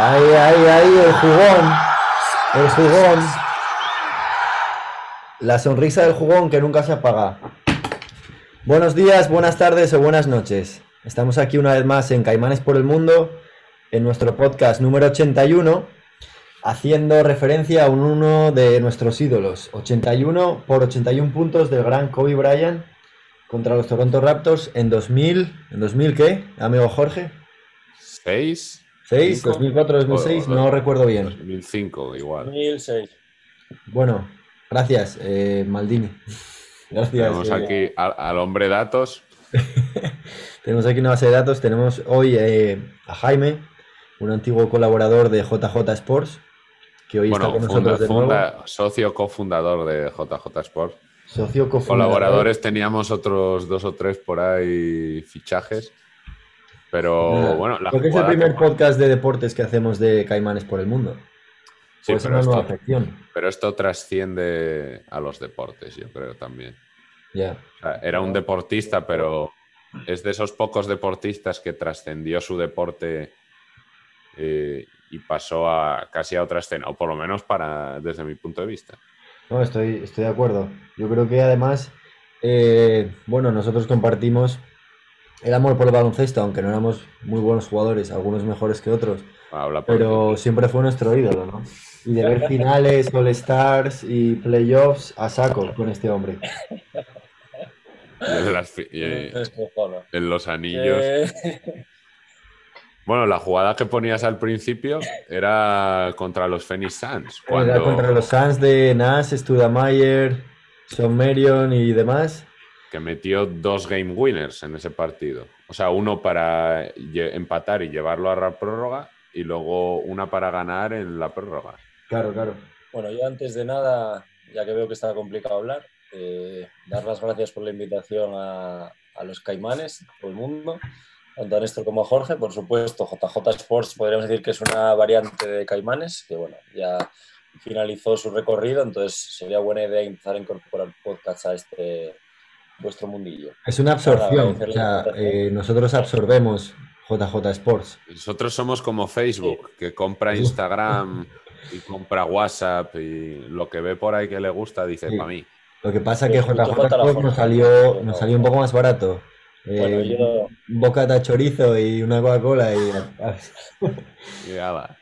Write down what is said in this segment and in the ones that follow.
Ahí, ahí, ahí, el jugón. El jugón. La sonrisa del jugón que nunca se apaga. Buenos días, buenas tardes o buenas noches. Estamos aquí una vez más en Caimanes por el Mundo, en nuestro podcast número 81, haciendo referencia a un uno de nuestros ídolos. 81 por 81 puntos del gran Kobe Bryant contra los Toronto Raptors en 2000. ¿En 2000 qué, amigo Jorge? 6. 6, 2004, 2006, no recuerdo bien. 2005, igual. 2006. Bueno, gracias, eh, Maldini. Gracias. Tenemos eh, aquí al, al hombre datos. tenemos aquí una base de datos. Tenemos hoy eh, a Jaime, un antiguo colaborador de JJ Sports, que hoy Bueno, está con funda- nosotros de nuevo. funda- socio cofundador de JJ Sport. Socio cofundador. Colaboradores teníamos otros dos o tres por ahí fichajes. Pero bueno, la Creo que es el primer podcast de deportes que hacemos de Caimanes por el mundo. Sí, pero una nueva esto, pero esto trasciende a los deportes, yo creo también. O sea, era un deportista, pero es de esos pocos deportistas que trascendió su deporte eh, y pasó a casi a otra escena, o por lo menos para desde mi punto de vista. No, estoy, estoy de acuerdo. Yo creo que además, eh, bueno, nosotros compartimos el amor por el baloncesto, aunque no éramos muy buenos jugadores, algunos mejores que otros, Habla por pero ti. siempre fue nuestro ídolo, ¿no? Y de ver finales, All Stars y playoffs a saco con este hombre. Y en, las eh, los anillos. Eh, Bueno, la jugada que ponías al principio era contra los Phoenix Suns. Era contra los Suns de Nash, Studamayer, Sean Marion y demás. Que metió dos game winners en ese partido. O sea, uno para empatar y llevarlo a la prórroga y luego una para ganar en la prórroga. Claro, claro. Bueno, yo antes de nada, ya que veo que está complicado hablar, eh, dar las gracias por la invitación a, a los caimanes, a todo el mundo, tanto a Néstor como a Jorge. Por supuesto, JJ Sports podríamos decir que es una variante de caimanes, que bueno, ya finalizó su recorrido, entonces sería buena idea empezar a incorporar podcasts a este vuestro mundillo. Es una absorción. O sea, eh, nosotros absorbemos JJ Sports. Nosotros somos como Facebook, que compra Instagram y compra WhatsApp y lo que ve por ahí que le gusta dice Sí. para mí. Lo que pasa es que JJ Sports nos salió, nos salió un poco más barato. Eh, Bueno, yo, de chorizo y una Coca-Cola y... Y ala.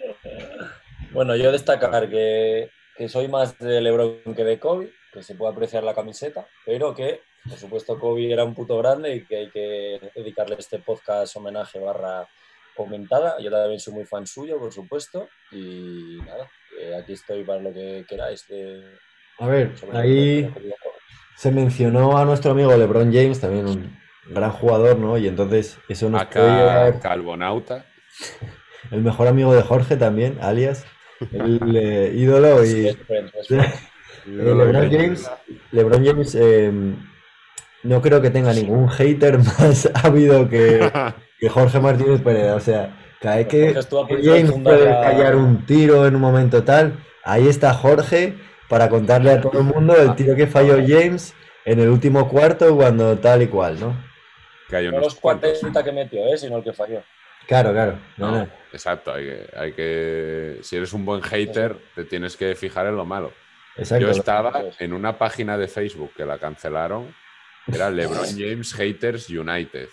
Bueno, yo destacar que, que soy más de LeBron que de Kobe, que se puede apreciar la camiseta, pero que, por supuesto, Kobe era un puto grande y que hay que dedicarle este podcast homenaje barra comentada. Yo también soy muy fan suyo, por supuesto, y nada, que aquí estoy para lo que queráis. de- A ver, ahí se mencionó a nuestro amigo LeBron James, también un gran jugador, ¿no? Y entonces eso nos puede Acá llevar- Calvonauta. El mejor amigo de Jorge también, alias, el eh, ídolo y... Es es. Eh, LeBron James, LeBron James eh, no creo que tenga ningún hater más ávido que, que Jorge Martínez Pérez. O sea, cada vez que James puede la- callar un tiro en un momento tal, ahí está Jorge para contarle a todo el mundo el tiro que falló James en el último cuarto cuando tal y cual, ¿no? Que hay No unos los cuantos. 40 que metió, ¿eh? sino el que falló. Claro, claro. no, No, no. exacto, hay que, hay que. Si eres un buen hater, te tienes que fijar en lo malo. Exacto. Yo estaba en una página de Facebook que la cancelaron, era LeBron James Haters United.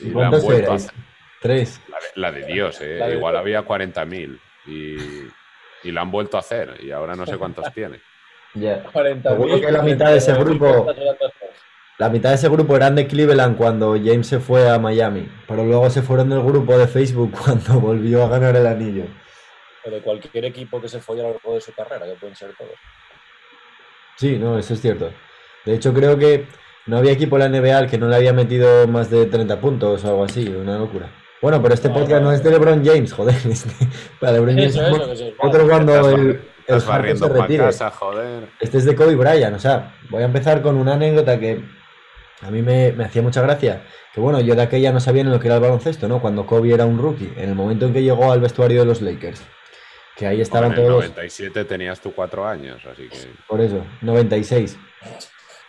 Y, ¿Y la han cuántos vuelto a erais? hacer. Tres. La de, la de Dios, ¿eh? La de- igual había 40.000 y, y la han vuelto a hacer y ahora no sé cuántos tiene. Ya. 40 Seguro que la mitad de ese grupo- La mitad de ese grupo eran de Cleveland cuando James se fue a Miami, pero luego se fueron del grupo de Facebook cuando volvió a ganar el anillo. O de cualquier equipo que se folle a lo largo de su carrera, que pueden ser todos. Sí, no, eso es cierto. De hecho, creo que no había equipo en la NBA al que no le había metido más de 30 puntos o algo así, una locura. Bueno, pero este podcast no. es de LeBron James, joder. Este, para LeBron James Eso, nosotros cuando Estás el, barriendo se casa, joder. Este es de Kobe Bryant, o sea, voy a empezar con una anécdota que a mí me, me hacía mucha gracia. Que bueno, yo de aquella no sabía ni lo que era el baloncesto, ¿no? Cuando Kobe era un rookie, en el momento en que llegó al vestuario de los Lakers. Que ahí estaban en el todos los- 97 tenías tú cuatro años, así que. Por eso, 96.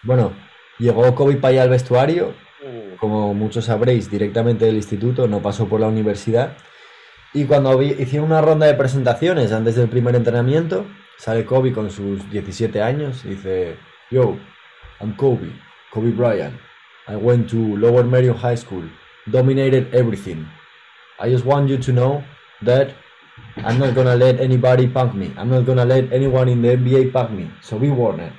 Bueno, llegó Kobe allá al vestuario, Uh, como muchos sabréis, directamente del instituto, no pasó por la universidad. Y cuando vi- hicieron una ronda de presentaciones antes del primer entrenamiento, sale Kobe con sus 17 años y dice, Yo, I'm Kobe, Kobe Bryant. I went to Lower Merion High School, dominated everything. I just want you to know that I'm not gonna let anybody punk me. I'm not gonna let anyone in the NBA punk me. So be warned.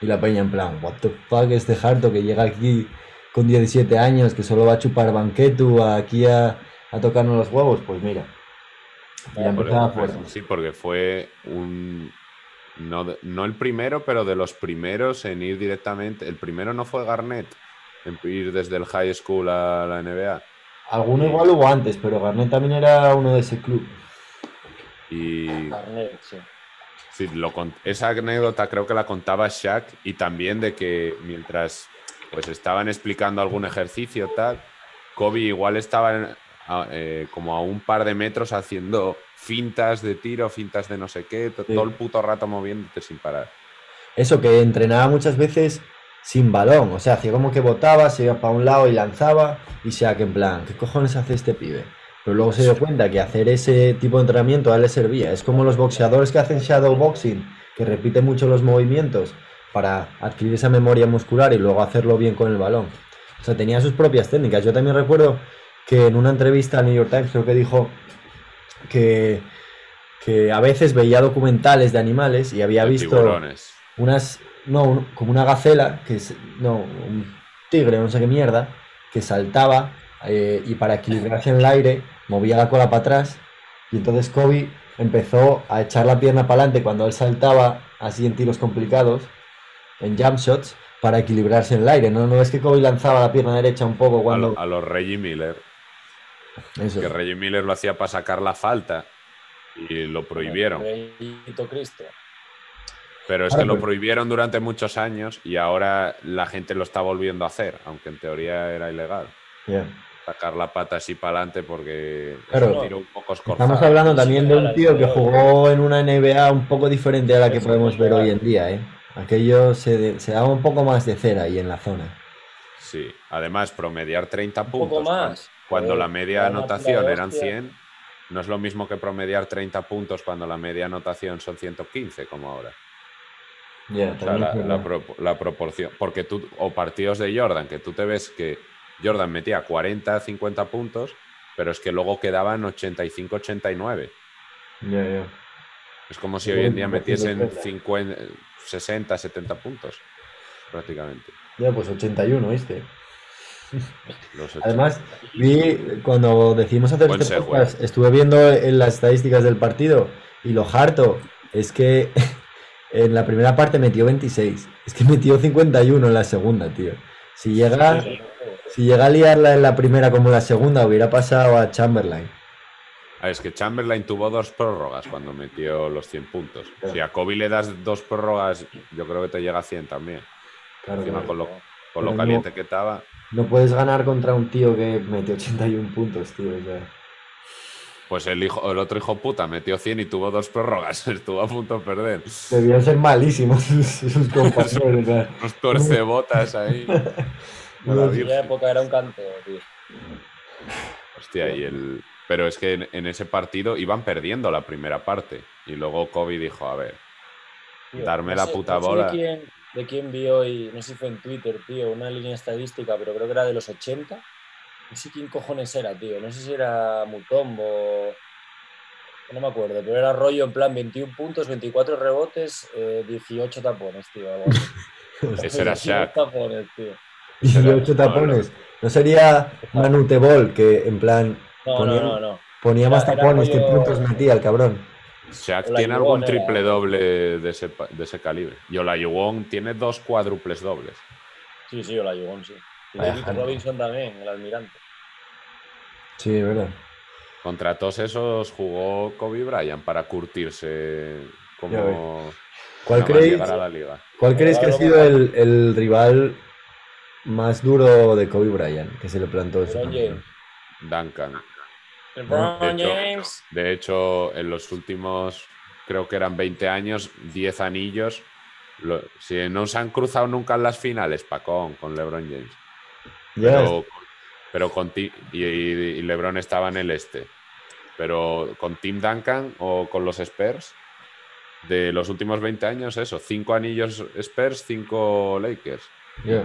Y la peña en plan, what the fuck este harto que llega aquí con 17 años, que solo va a chupar banquetu aquí a, a tocarnos los huevos. Pues mira, ya Porque- empezaba fuerte. sí, porque fue un. No, no el primero, pero de los primeros en ir directamente. El primero no fue Garnett, en ir desde el high school a la NBA. Alguno igual hubo antes, pero Garnett también era uno de ese club. Y Garnett, sí. Sí, lo con- esa anécdota creo que la contaba Shaq y también de que mientras pues estaban explicando algún ejercicio tal, Kobe igual estaba en- a- eh, como a un par de metros haciendo fintas de tiro, fintas de no sé qué, Sí. todo el puto rato moviéndote sin parar. Eso que entrenaba muchas veces sin balón, o sea, hacía como que botaba, se iba para un lado y lanzaba, y sea que en plan, ¿qué cojones hace este pibe? Pero luego se dio cuenta que hacer ese tipo de entrenamiento a él le servía. Es como los boxeadores que hacen shadow boxing, que repiten mucho los movimientos para adquirir esa memoria muscular y luego hacerlo bien con el balón. O sea, tenía sus propias técnicas. Yo también recuerdo que en una entrevista al New York Times creo que dijo que, que a veces veía documentales de animales y había De visto tiburones. unas, no, como una gacela, que es, no, un tigre, no sé qué mierda, que saltaba eh, y para equilibrarse en el aire movía la cola para atrás y entonces Kobe empezó a echar la pierna para adelante cuando él saltaba así en tiros complicados, en jump shots, para equilibrarse en el aire. No, no es que Kobe lanzaba la pierna derecha un poco A, cuando... lo- a los Reggie Miller, Eso. que Reggie Miller lo hacía para sacar la falta y lo prohibieron. Pero es Ahora, que lo pues- prohibieron durante muchos años y ahora la gente lo está volviendo a hacer, aunque en teoría era ilegal. Ya. Sacar la pata así para adelante porque Claro. es un tiro un poco escorzado. Estamos hablando también de un tío que jugó en una NBA un poco diferente a la que podemos ver hoy en día, ¿eh? Aquello se, se daba un poco más de cera ahí en la zona. Sí, además promediar 30 Un puntos poco más. cuando la media anotación eran hostia. 100, no es lo mismo que promediar 30 puntos cuando la media anotación son 115 como ahora. O sea, la, la pro- la proporción, porque tú, o partidos de Jordan, que tú te ves que Jordan metía 40, 50 puntos, pero es que luego quedaban 85, 89. Ya, ya. Es como si hoy en día poquito metiesen cerca. 50, 60, 70 puntos, prácticamente. Ya, pues 81, ¿viste? Además, vi cuando decidimos hacer Buen este podcast, estuve viendo en las estadísticas del partido y lo harto es que en la primera parte metió 26. Es que metió 51 en la segunda, tío. Si llega, Sí, sí, sí. Si llega a liarla en la primera como en la segunda, hubiera pasado a Chamberlain. Ah, es que Chamberlain tuvo dos prórrogas cuando metió los 100 puntos. Claro. Si a Kobe le das dos prórrogas, yo creo que te llega a 100 también. Claro, Encima claro. con lo, con lo Pero no- caliente que estaba. No puedes ganar contra un tío que metió 81 puntos, tío. o sea. Pues el, hijo, el otro hijo puta metió 100 y tuvo dos prórrogas. Estuvo a punto de perder. Debían ser malísimos sus, sus compañeros. Unos torcebotas ahí. La En aquella Virgen. época era un canteo, tío. Hostia, y el... Pero es que en, en ese partido iban perdiendo la primera parte. Y luego Kobe dijo, a ver, Tío, Darme no la puta no sé bola. De quién, de quién vi hoy, no sé si fue en Twitter, tío, una línea estadística, pero creo que era de los 80. No sé quién cojones era, tío. No sé si era Mutombo. No me acuerdo, pero era rollo en plan 21 puntos, 24 rebotes, eh, 18 tapones, tío. ese era 18 Shaq. tapones, tío. 18 tapones. ¿No sería Manu Tebol que en plan No, Ponía- no, no, no. ponía más Era- era tapones que puntos metía el cabrón? Shaq tiene algún era- triple doble de ese, de ese calibre. Y Olajuwon tiene dos cuádruples dobles. Sí, sí, Olajuwon, sí. Y David. Robinson también, el almirante. Sí, es verdad. Contra todos esos jugó Kobe Bryant para curtirse como ¿Cuál creéis, llegar a la liga. cuál creéis que ha sido el, el rival más duro de Kobe Bryant que se le plantó en su? James. Duncan. LeBron De hecho, James. de hecho, en los últimos, creo que eran 20 años, 10 anillos. lo- si no se han cruzado nunca en las finales, Pacón, con LeBron James. Pero, pero con ti- y, y- y LeBron estaba en el este. Pero con Tim Duncan o con los Spurs, de los últimos 20 años, eso, cinco anillos Spurs, cinco Lakers.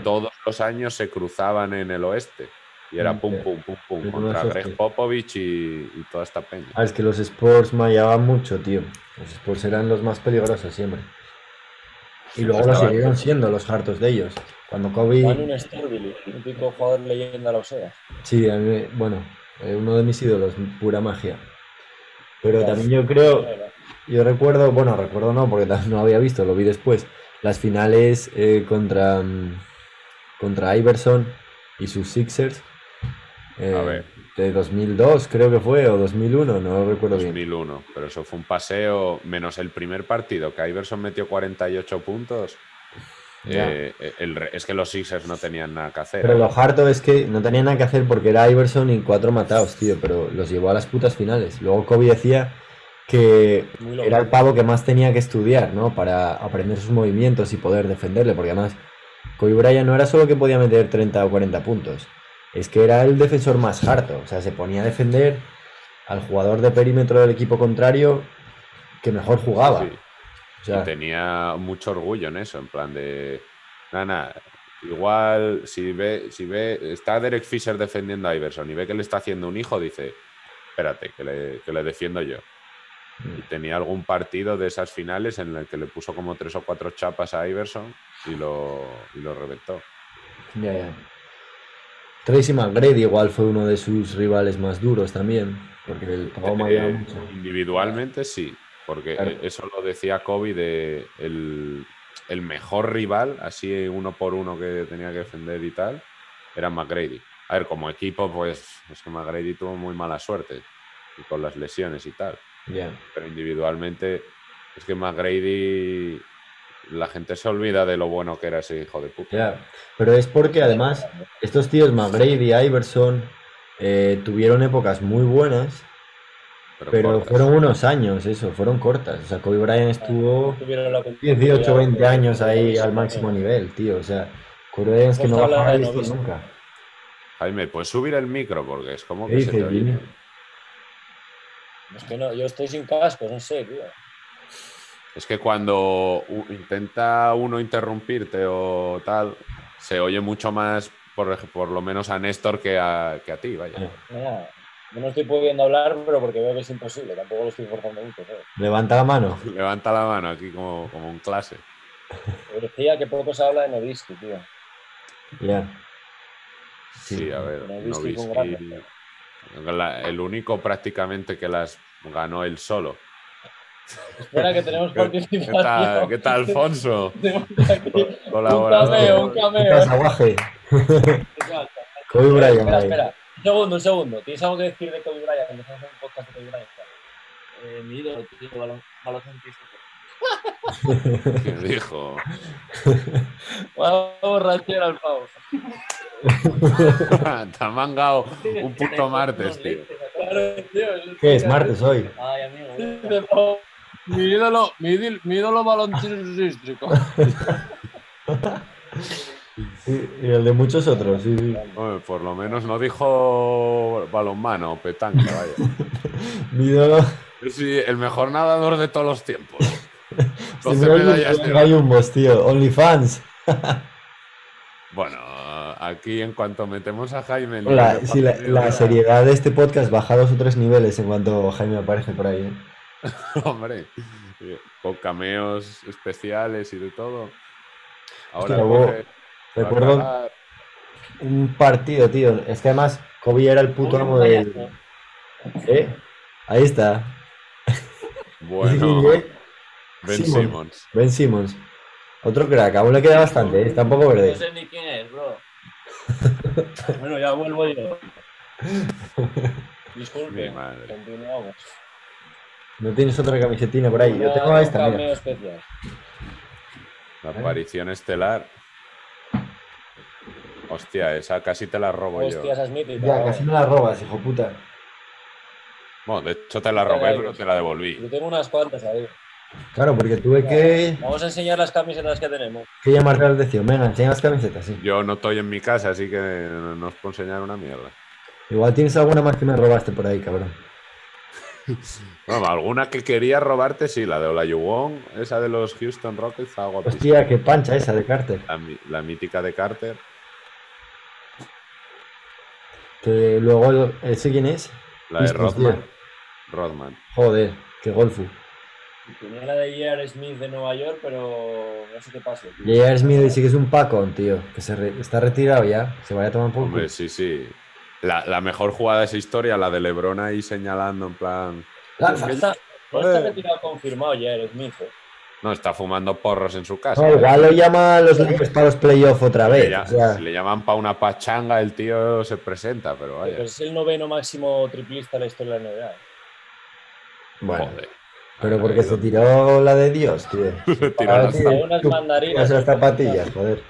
Todos los años se cruzaban en el oeste. Y era Mm, pum, pum, pum, pum, contra Greg. Popovich y, y toda esta peña. Ah, es que los Sports mallaban mucho, tío. Los Sports eran los más peligrosos siempre. Y Sí, luego lo siguieron siendo los hartos de ellos. Cuando Kobe. Manu Sterling, típico jugador leyenda de la OSEA. Sí, a mí bueno, eh, uno de mis ídolos, pura magia. Pero también yo creo, yo recuerdo, bueno, recuerdo no, porque no había visto, lo vi después, las finales eh, contra, mm, contra Iverson y sus Sixers eh, A ver. de 2002, creo que fue, o 2001, no recuerdo bien. 2001, pero eso fue un paseo, menos el primer partido, que Iverson metió 48 puntos. Eh, el es que los Sixers no tenían nada que hacer. Pero lo harto es que no tenía nada que hacer porque era Iverson y cuatro matados, tío, pero los llevó a las putas finales. Luego Kobe decía que era el pavo que más tenía que estudiar, ¿no? Para aprender sus movimientos y poder defenderle, porque además Kobe Bryant no era solo que podía meter 30 o 40 puntos, es que era el defensor más harto, o sea, se ponía a defender al jugador de perímetro del equipo contrario que mejor jugaba. Sí. O sea, y tenía mucho orgullo en eso, en plan de. Nada, nada. Igual, si ve, si ve, está Derek Fisher defendiendo a Iverson y ve que le está haciendo un hijo, dice: Espérate, que le, que le defiendo yo. Y tenía algún partido de esas finales en el que le puso como tres o cuatro chapas a Iverson y lo, y lo reventó. ya, ya. Tracy McGrady igual fue uno de sus rivales más duros también, porque el Eh, mucho. individualmente sí, porque Claro. eh, eso lo decía Kobe de el, el mejor rival, así uno por uno que tenía que defender y tal, era McGrady. A ver, como equipo, pues es que McGrady tuvo muy mala suerte y con las lesiones y tal, Pero individualmente es que McGrady, la gente se olvida de lo bueno que era ese hijo de puta. Ya, pero es porque además estos tíos, McGrady, Iverson, eh, tuvieron épocas muy buenas, pero fueron unos años, eso, fueron cortas. O sea, Kobe Bryant estuvo Tuvieron la 18, 20 años ahí al máximo nivel, tío. O sea, Kobe Bryant es que no de de listo novicio. nunca. Jaime, ¿puedes subir el micro? Porque es como ¿Qué que se te dices, oye. Es que no, yo estoy sin cascos, no sé, tío. Es que cuando intenta uno interrumpirte o tal, se oye mucho más, por, por lo menos a Néstor que a, que a ti, vaya. Ya. Nada, yo no estoy pudiendo hablar, pero porque veo que es imposible. Tampoco lo estoy forzando mucho, ¿sabes? Levanta la mano. Levanta la mano aquí como, como un clase. Yo decía que poco se habla de Novisky, tío. Ya. Sí, Sí. a ver, Nowitzki, la- el único prácticamente que las ganó él solo. Espera, que tenemos ¿Qué, qué participación. tal, ¿Qué tal, Alfonso? Aquí un Colaborador. cameo, un ¿Qué cameo. Kobe Bryant. espera, espera. Un segundo, un segundo. ¿Tienes algo que decir de Kobe Bryant? Empezamos un podcast de Kobe Bryant. Eh, mi ídolo, tío, balon, baloncentista. ¿Qué dijo? Vamos borrachera al pavo. Te ha mangado un puto martes, tío. ¿Qué es martes hoy? Ay, amigo. Mi ídolo, mi ídolo, mi ídolo baloncístico. Sí, y el de muchos otros, sí, sí. Hombre, por lo menos no dijo balonmano, petanca, vaya. Mi ídolo- Sí, el mejor nadador de todos los tiempos. 12 me medallas de oro. gallumbos, tío. OnlyFans. Bueno, aquí en cuanto metemos a Jaime... La, sí, la, seriedad de este podcast baja dos o tres niveles en cuanto Jaime aparece por ahí. ¿eh? Hombre, con cameos especiales y de todo. Ahora Hostia, coge- Recuerdo un partido, tío. Es que además Kobe era el puto amo del. ¿Eh? Ahí está. Bueno, ¿Eh? Ben Simmons. Simmons. Ben Simmons. Otro crack, aún le queda bastante, ¿eh? está un poco No verde. sé ni quién es, bro. Bueno, ya vuelvo yo. Disculpe, continuamos. No tienes otra camisetina por ahí. Yo tengo esta, mira. especial. La aparición estelar. Hostia, esa casi te la robo yo. Hostia, esa es mítica. Ya, casi me la robas, hijo puta. Bueno, de hecho te la robé, pero te la devolví. Yo tengo unas cuantas ahí. Claro, porque tuve que, Vamos a enseñar las camisetas que tenemos. que llamarte la atención. Venga, enseña las camisetas, sí. Yo no estoy en mi casa, así que no os puedo enseñar una mierda. Igual tienes alguna más que me robaste por ahí, cabrón. Bueno, alguna que quería robarte, sí, la de Olajuwon, esa de los Houston Rockets, está guapísima. Hostia, qué pancha esa de Carter. La, mítica de Carter. Que luego, ¿ese quién es? La de Rodman. Rodman. Joder, qué golfu. Tenía la de J.R. Smith de Nueva York, pero no sé qué pasó. J.R. Smith sí que es un pacón, tío. Que se re- está retirado ya. Se vaya a tomar por Hombre, sí, sí. La, la mejor jugada de esa historia, la de LeBron ahí señalando en plan. Lanza. No está, no está Joder. retirado confirmado J.R. Smith. eh. No, está fumando porros en su casa. No, igual lo llaman los Lakers para los playoffs otra Le vez. lla- o sea, Si le llaman para una pachanga, el tío se presenta, pero vaya. Pero es el noveno máximo triplista de la historia de la NBA. bueno, Joder. Pero porque se tiró la de Dios, tío. Tiró Ahora, la- tío, Hay unas mandarinas. Esas zapatillas, joder.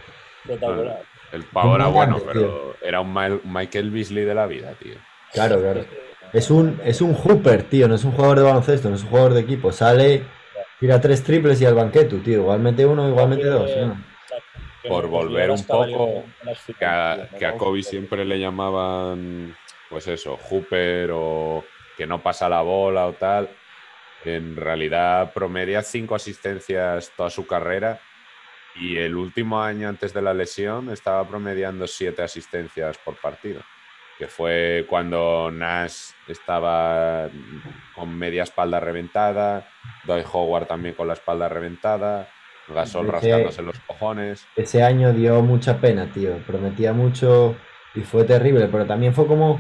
Espectacular. El pavo era bueno, Tío. pero era un Michael Beasley de la vida, tío. Claro, claro. Es un, es un hooper, tío, no es un jugador de baloncesto, no es un jugador de equipo. Sale, tira tres triples y al banqueto, tío. Igualmente uno, igualmente dos. ¿no? Por volver un las poco las Que a, que a. Kobe siempre le llamaban, pues eso, Hooper o que no pasa la bola o tal. En realidad promedia cinco asistencias toda su carrera y el último año antes de la lesión estaba promediando siete asistencias por partido, que fue cuando Nash estaba con media espalda reventada, Doy Howard también con la espalda reventada, Gasol Ese- rascándose los cojones. Ese año dio mucha pena, tío. Prometía mucho y fue terrible, pero también fue como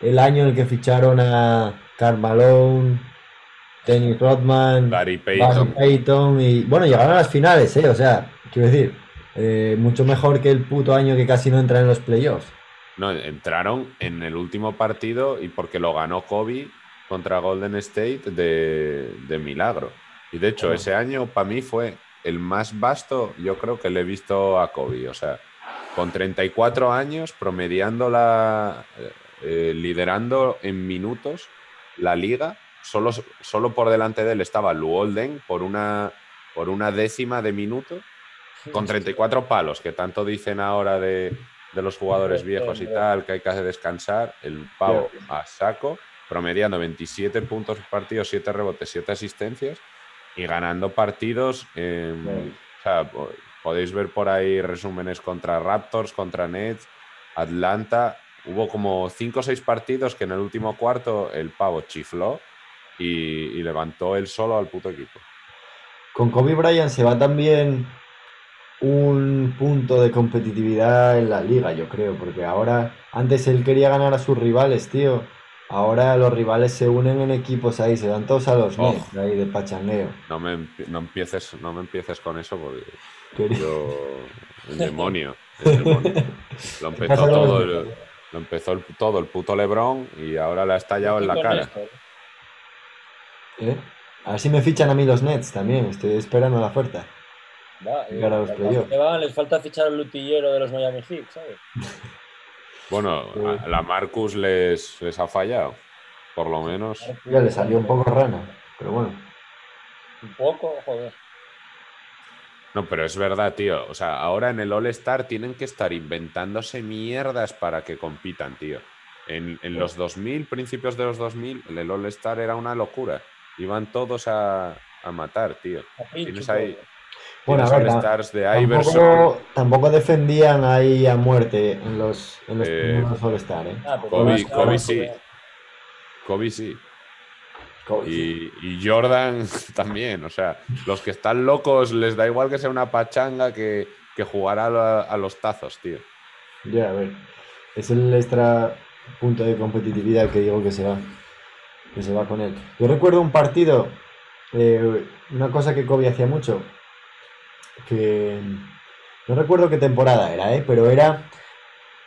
el año en el que ficharon a Karl Malone, Dennis Rodman, Barry Payton. Payton y bueno, llegaron a las finales, eh. O sea, quiero decir, eh, mucho mejor que el puto año que casi no entra en los playoffs. No, entraron en el último partido y porque lo ganó Kobe contra Golden State de, de milagro. Y de hecho, ese año para mí fue el más vasto, yo creo que le he visto a Kobe. O sea, con 34 años, promediando la. eh, eh, liderando en minutos la liga. Solo, solo por delante de él estaba Lou Olden por una, por una décima de minuto con 34 palos, que tanto dicen ahora de, de los jugadores viejos y tal, que hay que descansar, el pavo a saco, promediando 27 puntos por partido, 7 rebotes, 7 asistencias y ganando partidos. en- Claro. o sea, podéis ver por ahí resúmenes contra Raptors, contra Nets, Atlanta. Hubo como 5 o 6 partidos que en el último cuarto el pavo chifló y, y levantó él solo al puto equipo. Con Kobe Bryant se va también un punto de competitividad en la liga, yo creo, porque ahora, antes él quería ganar a sus rivales, tío. Ahora los rivales se unen en equipos ahí, se dan todos a los Oh. Nets ahí de pachangueo. No me, no empieces, no me empieces con eso porque yo el demonio, el demonio. Lo empezó todo el, lo empezó el- todo el puto Lebron y ahora le ha estallado en la cara. esto, ¿eh? ¿Eh? A ver si me fichan a mí los Nets también, estoy esperando la oferta. Va, eh, los playoffs. les falta fichar al lutillero de los Miami Heat, ¿sabes? Bueno, a la Marcus les, les ha fallado, por lo menos. Ya le salió un poco rana, pero bueno. Un poco, joder. No, pero es verdad, tío. O sea, ahora en el All-Star tienen que estar inventándose mierdas para que compitan, tío. En, en los 2000, principios de los 2000, el All-Star era una locura. Iban todos a, a matar, tío. Tienes ahí-. Bueno, Tienes a ver, ta- All-Stars de Iverson. Tampoco, tampoco defendían ahí a muerte en los, en los Eh, primeros All-Star, ¿eh? Ah, Kobe- Kobe sí. Kobe sí. Kobe, sí. Y, y Jordan también. O sea, los que están locos les da igual que sea una pachanga que, que jugar a, la- a los tazos, tío. Ya, a ver. Es el extra punto de competitividad que digo que se va. Que se va con él. Yo recuerdo un partido, eh, una cosa que Kobe hacía mucho, que no recuerdo qué temporada era, ¿eh? pero era,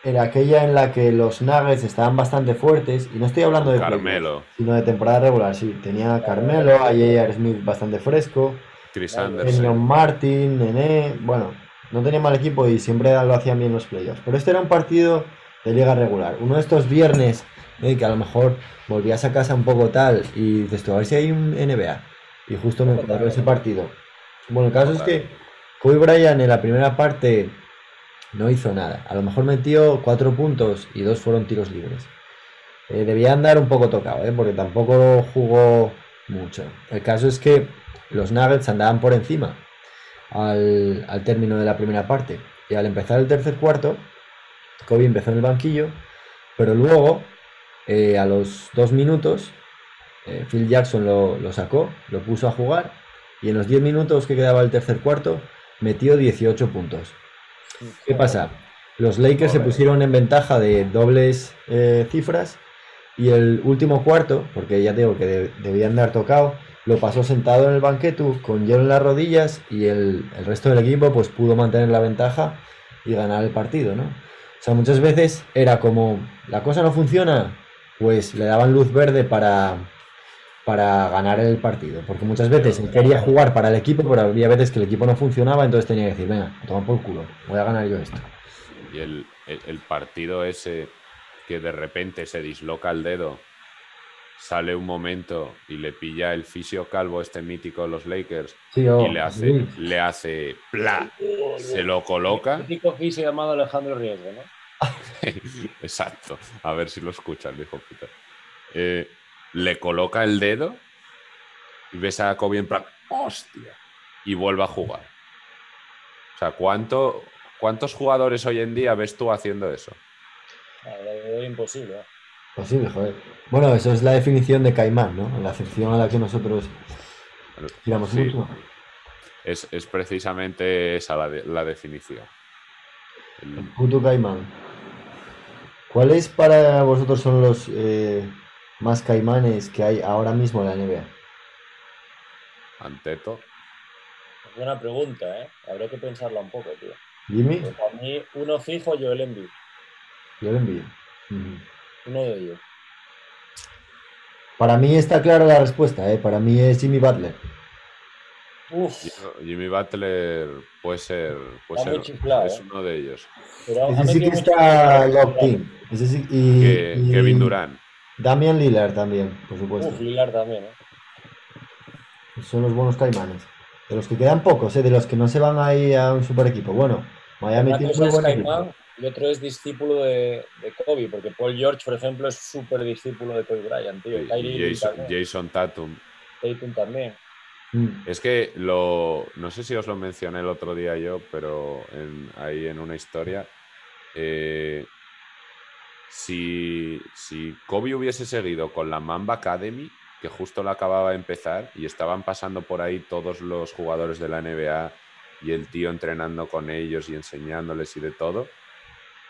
era aquella en la que los Nuggets estaban bastante fuertes, y no estoy hablando de playoffs, Carmelo, sino de temporada regular, sí. Tenía a Carmelo, a J.R. Smith bastante fresco, Chris Kenyon Anderson. Martin, Nené, bueno, no tenía mal equipo y siempre lo hacían bien los playoffs. Pero este era un partido de liga regular. Uno de estos viernes eh, que a lo mejor volvías a casa un poco tal y dices tú, a ver si hay un NBA. Y justo me cuadró ese partido. Bueno, el caso es que Kobe Bryant en la primera parte no hizo nada. A lo mejor metió cuatro puntos y dos fueron tiros libres. Eh, debía andar un poco tocado, ¿eh? porque tampoco jugó mucho. El caso es que los Nuggets andaban por encima al, al término de la primera parte. Y al empezar el tercer cuarto, Kobe empezó en el banquillo, pero luego, eh, a los dos minutos, eh, Phil Jackson lo, lo sacó, lo puso a jugar, y en los 10 minutos que quedaba el tercer cuarto, metió 18 puntos. ¿Qué pasa? Los Lakers se pusieron en ventaja de dobles eh, cifras y el último cuarto, porque ya digo que de- debía andar tocado, lo pasó sentado en el banquetu con hielo en las rodillas y el, el resto del equipo pues pudo mantener la ventaja y ganar el partido, ¿no? O sea, muchas veces era como, la cosa no funciona, pues le daban luz verde para, para ganar el partido, porque muchas veces él quería jugar para el equipo, pero había veces que el equipo no funcionaba, entonces tenía que decir, venga, toma por culo, voy a ganar yo esto. Y el, el- el partido ese que de repente se disloca el dedo, sale un momento y le pilla el fisio calvo este mítico de los Lakers Sí, oh, y le hace, sí. le hace ¡pla! Se lo coloca. Típico fisio llamado Alejandro Riesgo, ¿no? Exacto. A ver si lo escuchan, dijo puta. Eh, le coloca el dedo y ves a Kobe en plan, ¡hostia! Y vuelve a jugar. O sea, ¿cuánto, ¿cuántos jugadores hoy en día ves tú haciendo eso? Ah, lo veo imposible. ¿eh? Posible, joder. Bueno, eso es la definición de caimán, ¿no? La acepción a la que nosotros tiramos Sí. mucho. Es, es precisamente esa la, de- la definición. El- El puto caimán. ¿Cuáles para vosotros son los eh, más caimanes que hay ahora mismo en la NBA? Anteto. Buena pregunta, ¿eh? Habría que pensarla un poco, tío. Jimmy, para mí, uno fijo, Joel Embiid. yo lo envío. Ujú. Uno de ellos. Para mí está clara la respuesta, ¿eh? Para mí es Jimmy Butler. Uf, Jimmy Butler puede ser, puede ser chiflado, es ¿eh? uno de ellos. pero Ese sí que está locked in. Ese sí- y, Que- y Kevin Durant. Damian Lillard también, por supuesto. Uf, Lillard también, ¿eh? Son los buenos caimanes. De los que quedan pocos, ¿eh? De los que no se van ahí a un super equipo. Bueno, Miami tiene muy buen Caimán equipo. Y otro es discípulo de, de Kobe, porque Paul George, por ejemplo, es súper discípulo de Kobe Bryant, tío. Kyrie Jason Tatum. Tatum también. Mm. Es que lo. No sé si os lo mencioné el otro día yo, pero en- ahí en una historia. eh, si, si Kobe hubiese seguido con la Mamba Academy, que justo la acababa de empezar, y estaban pasando por ahí todos los jugadores de la NBA y el tío entrenando con ellos y enseñándoles y de todo,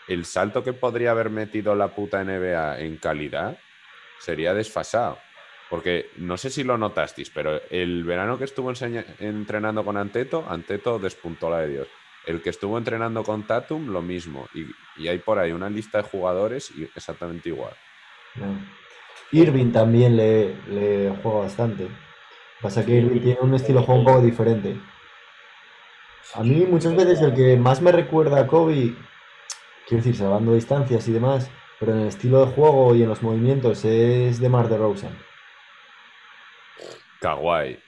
el salto que podría haber metido la puta NBA en calidad sería desfasado. Porque no sé si lo notasteis, pero el verano que estuvo entrenando con Anteto, Anteto despuntó la de Dios. El que estuvo entrenando con Tatum, lo mismo. Y, y hay por ahí una lista de jugadores y exactamente igual. Irving también le, le juega bastante. Pasa que Irving tiene un estilo de juego un poco diferente. A mí muchas veces el que más me recuerda a Kobe, quiero decir, salvando distancias y demás, pero en el estilo de juego y en los movimientos es de Mar de Rosen. Kawhi.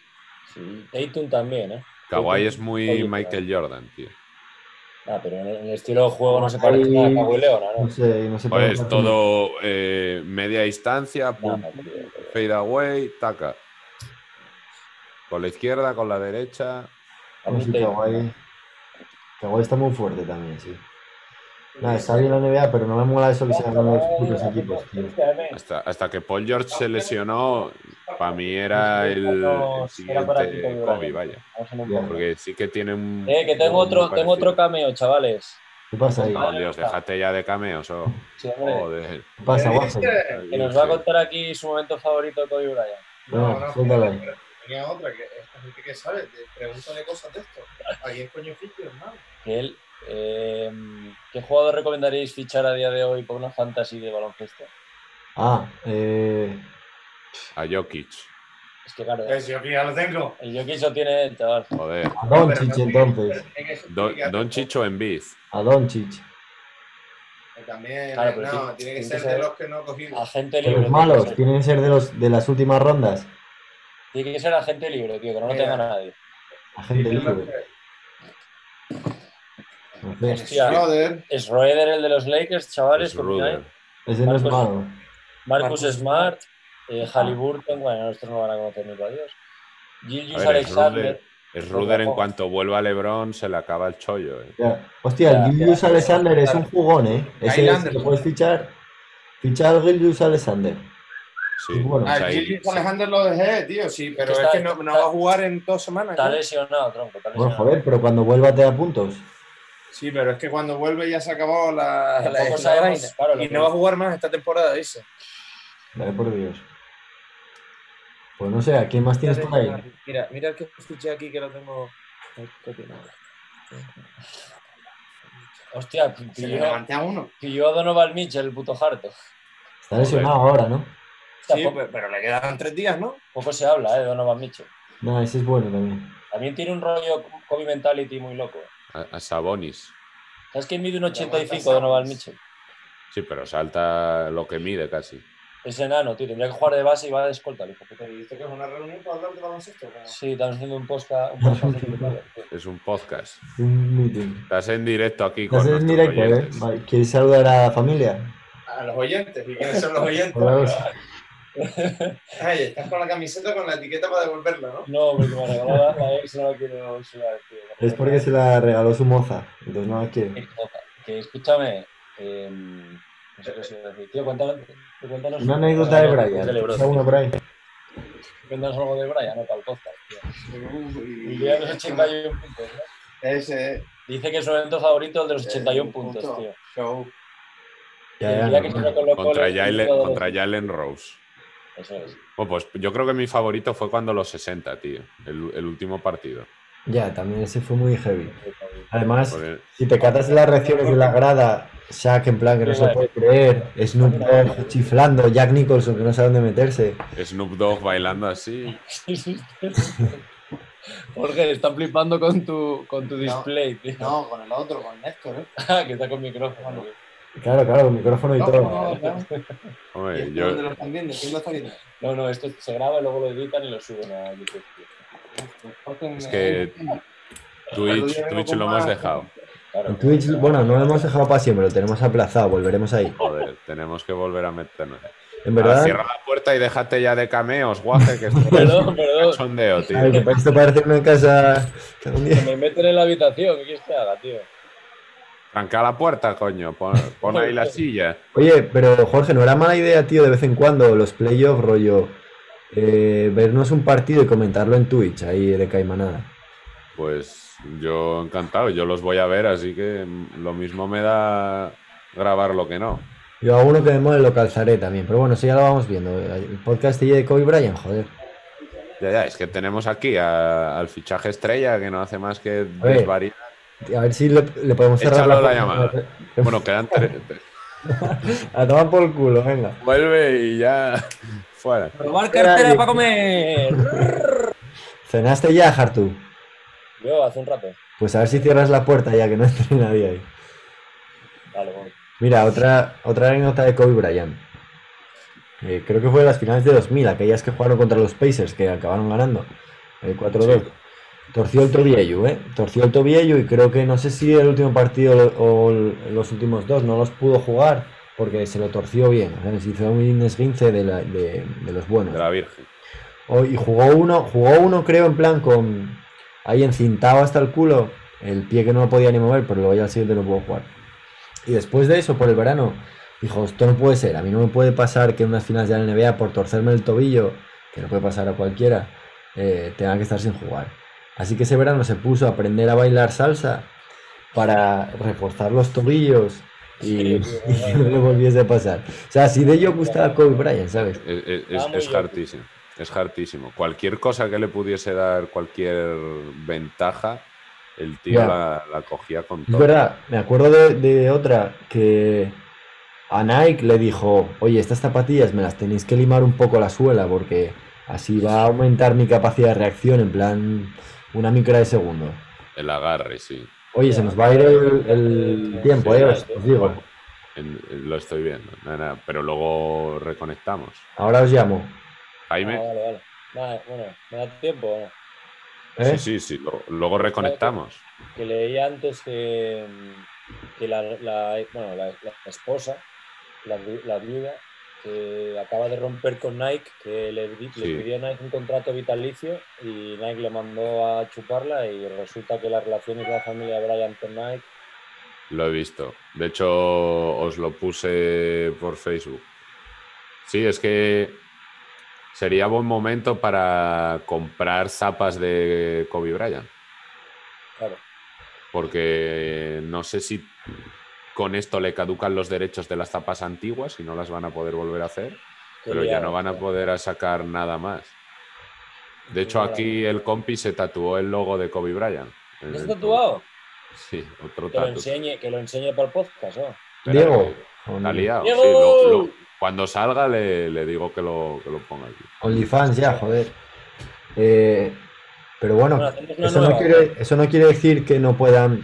Sí, Tatum también, ¿eh? Kawhi es muy Michael Jordan, tío. Ah, pero en el, estilo de juego no se parece nada a Kawhi Leona, No ¿no? sé, no sé Pues cómo- todo eh, media distancia, pum, fade away, taca. Con la izquierda, con la derecha. Kawhi, Kawhi está muy fuerte también, sí. Nada, está bien la NBA, pero no me mola eso que se hagan los putos equipos, tío. Hasta, hasta que Paul George se lesionó, para mí era el, el siguiente Kobe vaya. Vamos en un Ya. poco. Porque sí que tiene un. Eh, que tengo otro, tengo otro cameo, chavales. ¿Qué pasa ahí? Oh, Dios, déjate ya de cameos. oh. Sí, hombre, Joder. ¿Qué pasa, dices? que nos va a contar aquí su momento favorito de Kobe Bryant. No, ahí. pero tenía otra, que esta gente que sabe, pregúntale cosas de esto. ¿A quién coño fichas, hermano? Que él, eh, ¿Qué jugador recomendaríais fichar a día de hoy por una fantasy de baloncesto? Ah, eh, A Jokic. Es que claro, Pues yo que ya lo tengo. el Jokic lo tiene el chaval. Joder. a Doncic entonces. Don, Don Chicho en Biz. A Doncic. También, Claro, eh, pero no, sí, tiene que tiene ser que de los que no he cogido. Agente De libre. los tiene que malos, tienen que ser de los de las últimas rondas. Tiene que ser agente libre, tío, que no lo tenga nadie. Agente libre. Hostia. Schroeder, Es Roeder el de los Lakers, chavales. Es Marcos- malo. Marcus Marcus Smart, eh, Halliburton, bueno, estos no van a conocer para Dios. A Gilgius Alexander. Es Ruder en cuanto vuelva LeBron, se le acaba el chollo. eh. Ya. Hostia, Ya, el Gilius ya. Alexander es un jugón, ¿eh? Ese es- lo puedes fichar. Fichar al Gilius Alexander. Sí, Bueno. Ah, sea, y- Gilgis Alexander lo dejé, tío, sí, pero Es que es que está- no, no está- va a jugar en dos semanas. Está ¿no? lesionado, tronco. Está Bueno, joder, pero cuando vuelva te da puntos. Sí, pero es que cuando vuelve ya se acabó la, la, la sabemos, vaina. claro, lo y no va a jugar más esta temporada, dice. Dale por Dios. Pues no sé, ¿a quién más tienes por ahí? Mira, mira el que fiché aquí que lo tengo. Hostia, pilló, a uno. pilló a Donovan Mitchell, el puto harto. Está lesionado ahora, ¿no? Sí, poco, pero, pero le quedan tres días, ¿no? poco se habla, ¿eh? De Donovan Mitchell. No, ese es bueno también. También tiene un rollo Kobe Mentality muy loco. A, a Sabonis. ¿Sabes quién mide un Aguanta 85 Donovan. Mitchell? Sí, pero salta lo que mide casi. Es enano, tío. Tendría que jugar de base y va de escolta, el hijo puta. ¿Y esto que es una reunión para hablar de baloncesto? Sí, estamos haciendo un podcast. Un podcast. Es un podcast. Un meeting. Estás en directo aquí con Estás en directo, ¿eh? Vale, ¿Quieres saludar a la familia? A los oyentes. ¿Y quiénes son los oyentes? Ay, estás con la camiseta con la etiqueta para devolverla, ¿no? No, porque me regaló la, la ex, no la quiero usar, tío. Es porque se la regaló su moza, entonces no la quiere. Que, que escúchame. eh, no sé qué os iba a decir. Tío, cuéntanos. cuéntanos Una anécdota de Brian. de LeBron. ¿Tienes alguna por ahí? Cuéntanos algo de Brian, no para el podcast, tío. Uy, El día de los 81 puntos, ¿no? Ese. Dice que es su evento favorito el de los 81 eh, puntos, punto. tío. Show. Ya, el ya, día que se no. lo colocó Contra Jalen, contra Jalen Rose. Eso es. Bueno, pues yo creo que mi favorito fue cuando los 60, tío. El, el último partido. Ya, también ese fue muy heavy. Además, Porque si te catas las reacciones de la grada, Shaq en plan que no se puede creer, Snoop Dogg chiflando, Jack Nicholson que no sabe dónde meterse. Snoop Dogg bailando así. Jorge, están flipando con tu, con tu display, tío. No, con el otro, con Néstor, ¿eh? Que está con micrófono. Claro, claro, con micrófono y No, todo. no, no. Hombre, ¿Y yo, ¿Dónde lo están viendo? ¿Quién lo está viendo? No, no, esto se graba y luego lo editan y lo suben a YouTube. Es que Twitch, Twitch lo hemos dejado. Claro. En Twitch, bueno, no lo hemos dejado para siempre, lo tenemos aplazado, volveremos ahí. Joder, tenemos que volver a meternos. En Ah, verdad, cierra la puerta y déjate ya de cameos, guaje, que esto es Perdón, perdón. sondeo, tío. ay, que esto parece una casa un Que me meten en la habitación. ¿Qué quieres que haga, tío? Tranca la puerta, coño. Pon, pon ahí la silla. Oye, pero Jorge, no era mala idea, tío, de vez en cuando los playoffs, rollo, eh, vernos un partido y comentarlo en Twitch, ahí de Caimanada. Pues yo encantado, yo los voy a ver, así que lo mismo me da grabar lo que no. Yo a uno que me mole lo calzaré también, pero bueno, eso ya lo vamos viendo. El podcast de Kobe Bryant, joder. Ya, ya, es que tenemos aquí a- al fichaje estrella que no hace más que desvariar. A ver si le, le podemos cerrar Échalo la llamada. Bueno, quedan tres. A tomar por culo, venga. Vuelve y ya. Fuera. Robar cartera pa' comer. ¿Cenaste ya, Hartu? Yo, hace un rato. Pues a ver si cierras la puerta ya que no esté nadie ahí. Vale. Mira, otra, otra anécdota de Kobe Bryant. Eh, creo que fue de las finales de 2000, aquellas que jugaron contra los Pacers, que acabaron ganando. El 4-2. Sí. Torció el tobillo, ¿eh? Torció el tobillo y creo que no sé si el último partido lo- o los últimos dos no los pudo jugar porque se lo torció bien. ¿sabes? Se hizo un esguince de, la- de- de los buenos. De la Virgen. O- y jugó uno, jugó uno creo en plan con ahí encintado hasta el culo, el pie que no lo podía ni mover, pero luego ya al siguiente no pudo jugar. Y después de eso, por el verano, dijo, esto no puede ser, a mí no me puede pasar que en unas finales de la NBA por torcerme el tobillo, que no puede pasar a cualquiera, eh, tenga que estar sin jugar. Así que ese verano se puso a aprender a bailar salsa para reforzar los tobillos y, no le volviese a pasar. O sea, así de ello gustaba Kobe Bryant, ¿sabes? Es, es, es hartísimo. Es hartísimo. Cualquier cosa que le pudiese dar cualquier ventaja, el tío la, la cogía con Es todo. verdad, me acuerdo de, de otra que a Nike le dijo, oye, estas zapatillas me las tenéis que limar un poco la suela porque así va a aumentar mi capacidad de reacción en plan una micra de segundo. El agarre, sí. Oye, se nos va a ir el, el tiempo, Sí, eh, os, os digo. En- en- lo estoy viendo. Nada, nada, pero luego reconectamos. Ahora os llamo. Ah, Jaime. vale, vale. Bueno, ¿me da tiempo o no? ¿eh? Sí, sí, sí. lo- luego reconectamos. Que leí antes que, que la, la- bueno, la, la esposa, la, la viuda, que acaba de romper con Nike, que le, di- le Sí. pidió a Nike un contrato vitalicio y Nike le mandó a chuparla y resulta que las relaciones de la familia Bryant con Nike Lo he visto. De hecho, os lo puse por Facebook. Sí, es que sería buen momento para comprar zapas de Kobe Bryant. Claro. Porque no sé si con esto le caducan los derechos de las zapas antiguas y no las van a poder volver a hacer, Qué pero ya no van a poder sacar nada más. De hecho, aquí el compi se tatuó el logo de Kobe Bryant. en ¿Lo has el- tatuado? Sí, otro Que lo tatu. enseñe, que lo enseñe para el podcast, ¿no? Espera, Diego. Está liado, ¡Diego! sí, lo- lo- cuando salga le, le digo que lo, que lo ponga aquí. OnlyFans ya, joder. Eh, pero bueno, no, eso no quiere decir que no puedan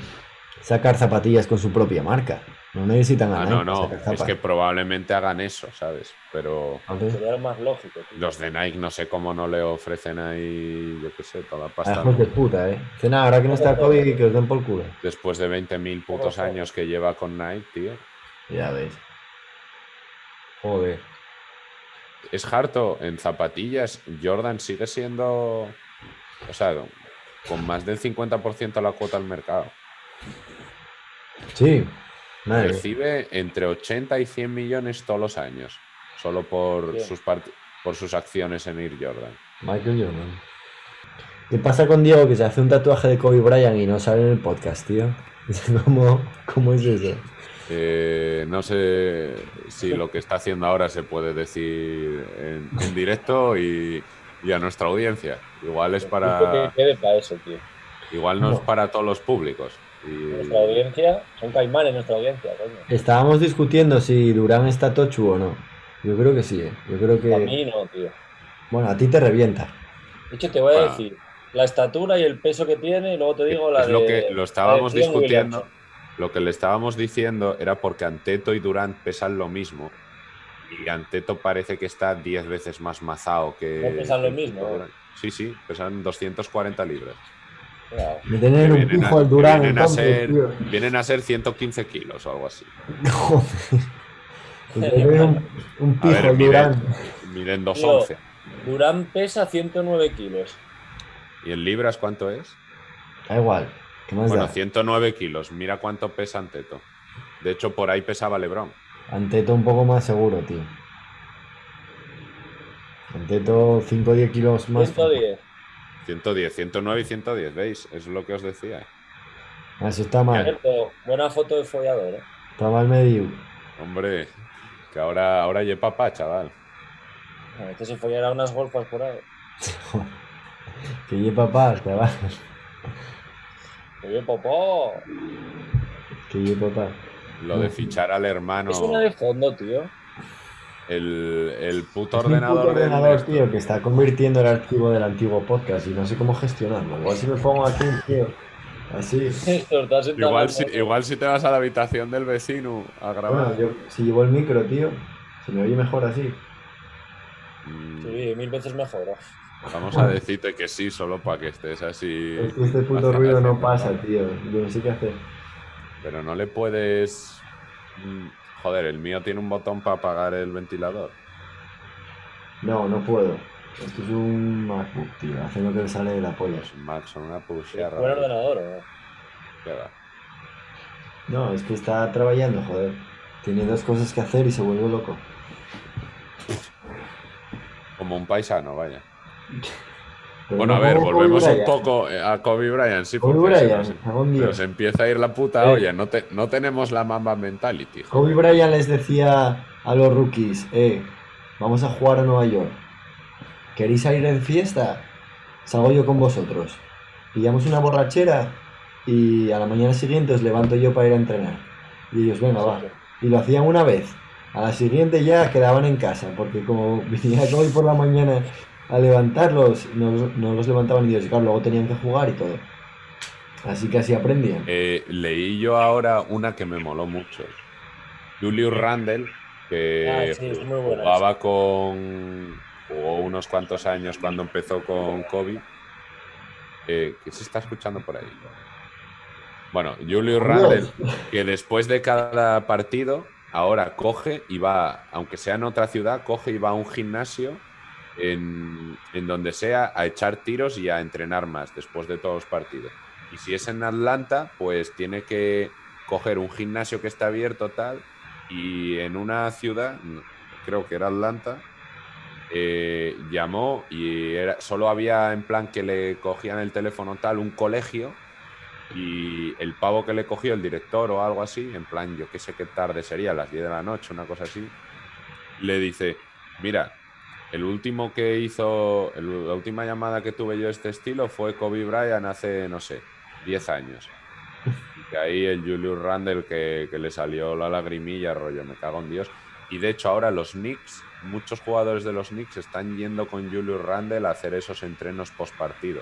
sacar zapatillas con su propia marca. No necesitan a Ah, Nike no, no, sacar es que probablemente hagan eso, ¿sabes? Pero Entonces, Sería lo más lógico. tío. los de Nike no sé cómo no le ofrecen ahí, yo qué sé, toda la a pasta. hijos de puta, ¿eh? Dice, "Nah, ahora que no está Kobe, que os den por culo. Después de 20.000 putos Ojo. años que lleva con Nike, tío. Ya ves. Joder. Es harto, en zapatillas, Jordan sigue siendo, o sea, con más del 50% la cuota al mercado. Sí. Madre. Recibe entre 80 y 100 millones todos los años, solo por Bien. sus, por sus acciones en Air Jordan. Michael Jordan. ¿Qué pasa con Diego que se hace un tatuaje de Kobe Bryant y no sale en el podcast, tío? ¿Cómo, cómo es eso? Eh, no sé si lo que está haciendo ahora se puede decir en, en directo y, y a nuestra audiencia. Igual es que para, quede para eso, tío. igual no es para todos los públicos. Y- Nuestra audiencia, son caimanes nuestra audiencia, coño. Estábamos discutiendo si Durán está tochu o no. Yo creo que sí, ¿eh? Yo creo A que... mí no, tío. Bueno, a ti te revienta. De hecho, te voy a Bueno. decir la estatura y el peso que tiene, y luego te digo la es lo de- que lo la estábamos discutiendo. Lo que le estábamos diciendo era porque Anteto y Durant pesan lo mismo. Y Anteto parece que está 10 veces más mazado que. No pesan lo mismo. Sí, sí, pesan 240 libras. Me Que un vienen pijo a- al Durán vienen a entonces, ser- tío. Vienen a ser 115 kilos o algo así. Joder. Un, un A pijo ver, al miden, Durán. miden 211. Durán pesa 109 kilos. ¿Y en libras cuánto es? Da igual. ¿Qué más Bueno, da? 109 kilos. Mira cuánto pesa Anteto. De hecho, por ahí pesaba Lebron. Anteto un poco más seguro, tío. Anteto 5 o 10 kilos más. 110. 110, 109 y 110, ¿veis? Es lo que os decía. Eso está mal. Cierto, buena foto de follador, ¿eh? Está mal medio. Hombre, que ahora, ahora ye papá, chaval. Este se follará unas golfas por ahí. Que ye papá, chaval. Oye, popó. Que ye papá. Lo de fichar al hermano, Es una de fondo, tío. El, el puto Es ordenador, puto ordenador, tío, que está convirtiendo el archivo del antiguo podcast y no sé cómo gestionarlo. Igual si me pongo aquí, tío. Así. Igual si, igual si te vas a la habitación del vecino a grabar. Bueno, yo, si llevo el micro, tío, se me oye mejor así. mm, Sí, mil veces mejor. ¿eh? Vamos a decirte que sí, solo para que estés así. Es que este puto ruido no pasa, tío. Yo no sé qué hacer. Pero no le puedes. Joder, el mío tiene un botón para apagar el ventilador. No, no puedo. Esto es un MacBook, tío. Hace lo que le sale de la polla. Los Max son una Sí, pusherra. Buen ordenador, ¿eh? ¿Qué va? No, es que está trabajando, joder. Tiene dos cosas que hacer y se vuelve loco. Como un paisano, vaya. Bueno, no a ver, volvemos un poco eh, a Kobe Bryant, sí, Kobe porque se Bryant, nos, se empieza a ir la puta Eh. olla. No, te- no tenemos la Mamba Mentality. joder. Kobe Bryant les decía a los rookies, eh, vamos a jugar a Nueva York. ¿Queréis salir de fiesta? Salgo yo con vosotros. Pillamos una borrachera y a la mañana siguiente os levanto yo para ir a entrenar. Y ellos, venga, va. Y lo hacían una vez. A la siguiente ya quedaban en casa, porque como viniera Kobe por la mañana a levantarlos, no, los- no los levantaban ni Dios. Y claro, luego tenían que jugar y todo. Así que así aprendían. Eh, leí yo ahora una que me moló mucho. Julius Randle, que Ah, sí, jugaba con. jugó unos cuantos años cuando empezó con Kobe. Eh, ¿Qué se está escuchando por ahí? Bueno, Julius Randle, que después de cada partido ahora coge y va, aunque sea en otra ciudad, coge y va a un gimnasio en, en donde sea a echar tiros y a entrenar más después de todos los partidos. Y si es en Atlanta, pues tiene que coger un gimnasio que está abierto tal y en una ciudad, creo que era Atlanta, eh, llamó y era, solo había en plan que le cogían el teléfono tal un colegio y el pavo que le cogió el director o algo así, en plan yo qué sé qué tarde sería, las 10 de la noche, una cosa así, le dice, mira, el último que hizo, el- la última llamada que tuve yo de este estilo fue Kobe Bryant hace, no sé, 10 años. Y que ahí el Julius Randle que, que le salió la lagrimilla, rollo, me cago en Dios. Y de hecho ahora los Knicks, muchos jugadores de los Knicks están yendo con Julius Randle a hacer esos entrenos post partido.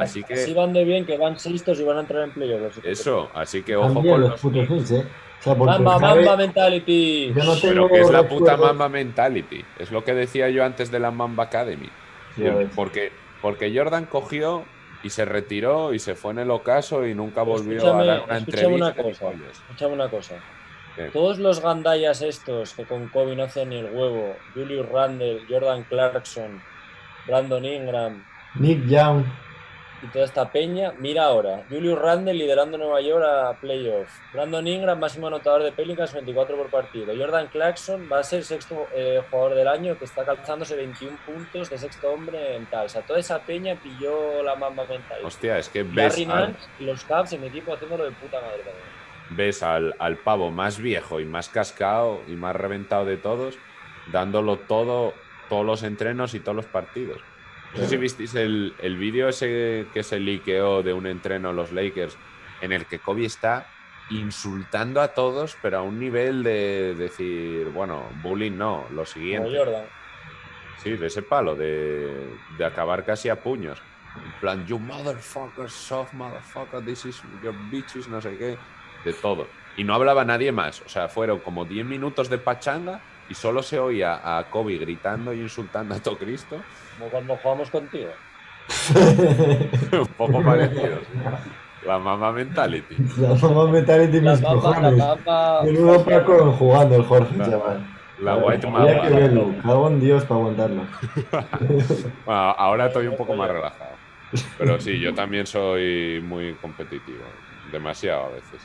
Así que Así van de bien que van sextos y van a entrar en playoffs. eso, así que ojo con los los putos Knicks. Knicks, ¿eh? O sea, porque Mamba, Mamba Mentality. yo no Pero que es la puta Mamba Mentality. Es lo que decía yo antes de la Mamba Academy. Sí. Porque, porque Jordan cogió y se retiró y se fue en el ocaso y nunca volvió escúchame, a dar una escúchame una entrevista. ni cosa. Escúchame una cosa. ¿Qué? Todos los gandallas estos que con Kobe no hacen ni el huevo, Julius Randle, Jordan Clarkson, Brandon Ingram Nick Young. Y toda esta peña, mira ahora, Julius Randle liderando Nueva York a playoff, Brandon Ingram máximo anotador de Pelicans 24 por partido, Jordan Clarkson va a ser sexto eh, jugador del año que está calzándose 21 puntos de sexto hombre en tal, o sea, toda esa peña pilló la mamba mental. Hostia, es que ves al, y los Cavs en mi equipo haciéndolo de puta madre también. ves al, al pavo más viejo y más cascado y más reventado de todos, dándolo todo, todos los entrenos y todos los partidos. No sé si visteis el, el vídeo ese que se liqueó de un entreno en los Lakers, en el que Kobe está insultando a todos, pero a un nivel de decir, bueno, bullying no, lo Como siguiente. Jordan. Sí, de ese palo, de, de acabar casi a puños. En plan, you motherfucker, soft motherfucker, this is your bitches, no sé qué, de todo. Y no hablaba nadie más, o sea, fueron como 10 minutos de pachanga y solo se oía a Kobe gritando y insultando a todo Cristo. Como cuando jugamos contigo. Un poco parecido. sí. La mama mentality. La mamá mentality La mis la cojones. Menudo Paco jugando el Jorge, chaval. La white Había que mama. verlo. Cago en Dios para aguantarlo. Bueno, ahora estoy un poco más relajado. Pero sí, yo también soy muy competitivo. Demasiado a veces.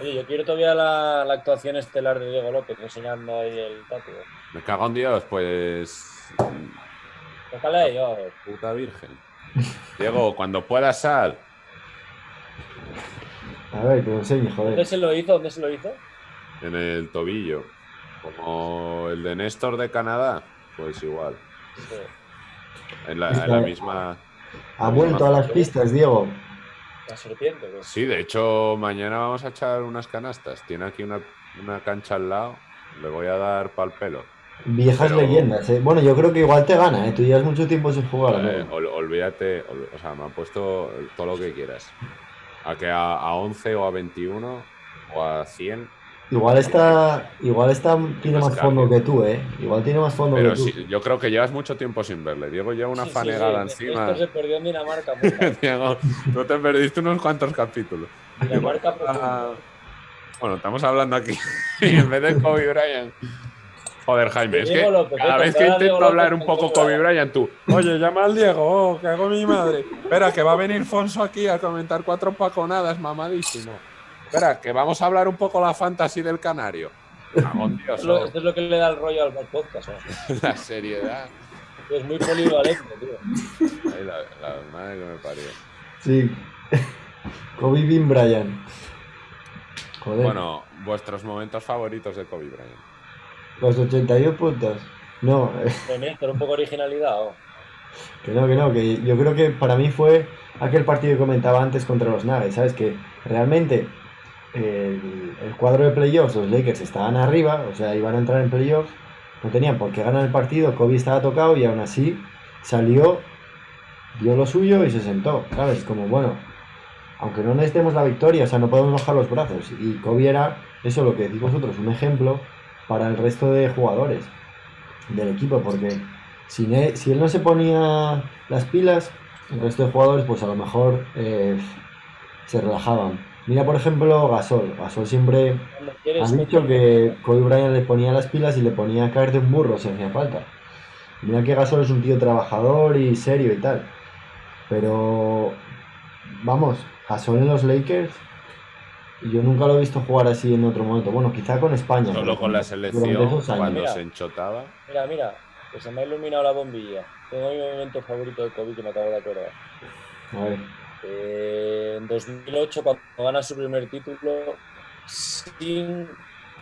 Oye, yo quiero todavía la, la actuación estelar de Diego López enseñando ahí el tatu. Me cago en Dios, pues. Tócale ahí, oh. Puta virgen. Diego, cuando puedas sal. A ver, que lo enseñe, ¿Dónde joder. se lo hizo? ¿Dónde se lo hizo? En el tobillo. Como el de Néstor de Canadá. Pues igual. Sí. En la, en la misma. Ha vuelto a las pistas, Diego. La serpiente. pues. Sí, de hecho, mañana vamos a echar unas canastas. Tiene aquí una, una cancha al lado. Le voy a dar pal pelo. Viejas Pero- leyendas, ¿eh? Bueno, yo creo que igual te gana, ¿eh? Tú llevas mucho tiempo sin jugar, Eh, ¿no? ol- olvídate, ol- o sea, me han puesto todo lo que quieras. A que a, a 11 o a 21 o a 100. Igual está, igual está, tiene Más más fondo que tú, ¿eh? Igual tiene más fondo Pero que tú. sí, yo creo que llevas mucho tiempo sin verle. Diego lleva una Sí, fanegada sí. encima. Esto se perdió en Dinamarca. Diego, tú te perdiste unos cuantos capítulos. Dinamarca Ah, bueno, estamos hablando aquí. en vez de Kobe Bryant. Joder, Jaime, es que López, cada eh, vez que intento hablar López un poco Kobe Kobe Bryant, tú. Oye, llama al Diego, oh, que hago mi madre. Espera, que va a venir Fonso aquí a comentar cuatro paconadas, mamadísimo. Espera, que vamos a hablar un poco la fantasy del canario. Dios, Esto es lo- oh, esto es lo que le da el rollo al podcast. ¿eh? la seriedad. Es muy polivalente, tío. Ay, la, la madre que me parió. Sí. Kobe Bean Bryant. Joder. Bueno, vuestros momentos favoritos de Kobe Bryant. Los 81 puntos. No, eh, Pero Néstor, un poco de originalidad. oh. que no, que no, que yo creo que para mí fue aquel partido que comentaba antes contra los Nuggets, ¿sabes? Que realmente el, cuadro de playoffs, los Lakers estaban arriba, o sea, iban a entrar en playoffs, no tenían por qué ganar el partido, Kobe estaba tocado y aún así salió, dio lo suyo y se sentó, ¿sabes? Como, bueno, aunque no necesitemos la victoria, o sea, no podemos bajar los brazos. Y Kobe era, eso lo que decís vosotros, un ejemplo para el resto de jugadores del equipo, porque si, ne- si él no se ponía las pilas, el resto de jugadores, pues a lo mejor eh, se relajaban. Mira, por ejemplo, Gasol. Gasol siempre ha dicho que Kobe Bryant le ponía las pilas y le ponía a caer de un burro si hacía falta. Mira que Gasol es un tío trabajador y serio y tal. Pero, vamos, Gasol en los Lakers, yo nunca lo he visto jugar así en otro momento. Bueno, quizá con España. Solo con la selección, cuando Mira. se enchotaba. Mira, mira, que se me ha iluminado la bombilla. Tengo mi momento favorito de COVID que me acabo de acordar. A ver. Eh, en 2008, cuando gana su primer título, sin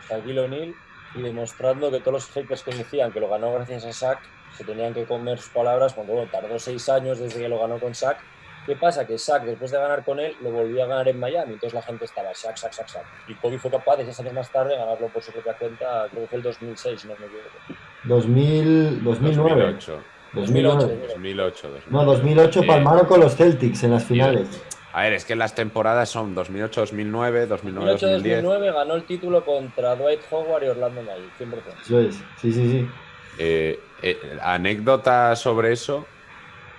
Shaquille O'Neal y demostrando que todos los haters que decían que lo ganó gracias a Shaq se tenían que comer sus palabras cuando bueno, tardó seis años desde que lo ganó con Shaq. ¿Qué pasa? Que Shaq, después de ganar con él, lo volvió a ganar en Miami. Entonces la gente estaba Shaq, Shaq, Shaq, Shaq. Y Kobe fue capaz de seis años más tarde ganarlo por su propia cuenta, creo que fue el 2006, si no me equivoco. 2000, 2009. 2008. 2009. 2008. 2009. No, 2008 Eh, palmaron con los Celtics en las finales. A ver, es que las temporadas son 2008-2009, 2009-2010. 2008-2009 ganó el título contra Dwight Howard y Orlando Magic, 100%. Eso es. Sí, sí, sí. Eh, eh, anécdota sobre eso.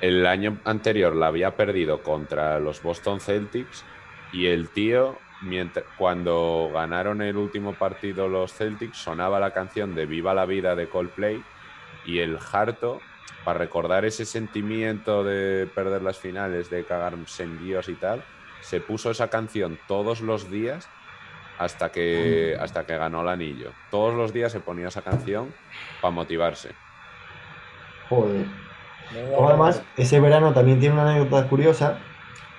El año anterior la había perdido contra los Boston Celtics y el tío, mientras, cuando ganaron el último partido los Celtics, sonaba la canción de Viva la vida de Coldplay y el harto, para recordar ese sentimiento de perder las finales, de cagarse en Dios y tal, se puso esa canción todos los días hasta que, hasta que ganó el anillo. Todos los días se ponía esa canción para motivarse. Joder. Además, ese verano también tiene una anécdota curiosa,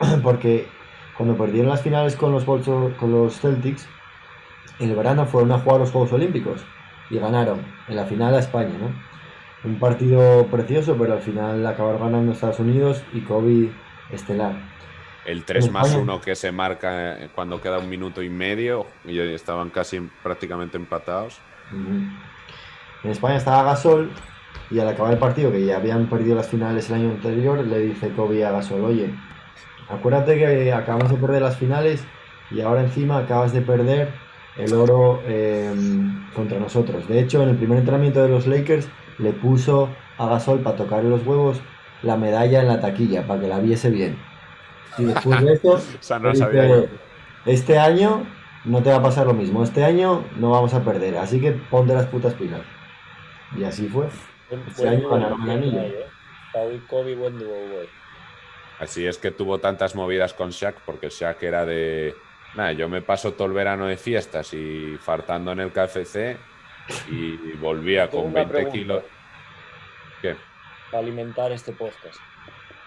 porque cuando perdieron las finales con los, Bolso- con los Celtics, el verano fueron a jugar los Juegos Olímpicos y ganaron en la final a España, ¿no? Un partido precioso, pero al final acabaron ganando Estados Unidos y Kobe estelar. El 3 En más España. 1 que se marca eh, cuando queda un minuto y medio y estaban casi prácticamente empatados. En España estaba Gasol y al acabar el partido, que ya habían perdido las finales el año anterior, le dice Kobe a Gasol, oye, acuérdate que acabamos de perder las finales y ahora encima acabas de perder el oro eh, contra nosotros. De hecho, en el primer entrenamiento de los Lakers le puso a Gasol para tocarle los huevos la medalla en la taquilla, para que la viese bien. Y después de eso, O sea, no dice, este año no te va a pasar lo mismo. Este año no vamos a perder. Así que ponte las putas pilas. Y así fue. Este año ganaron el anillo. Pau y Kobe, buen dúo, güey. Así es que tuvo tantas movidas con Shaq, porque Shaq era de. Nada, yo me paso todo el verano de fiestas y fartando en el KFC y volvía con una 20 pregunta. kilos. ¿Qué? Para alimentar este podcast.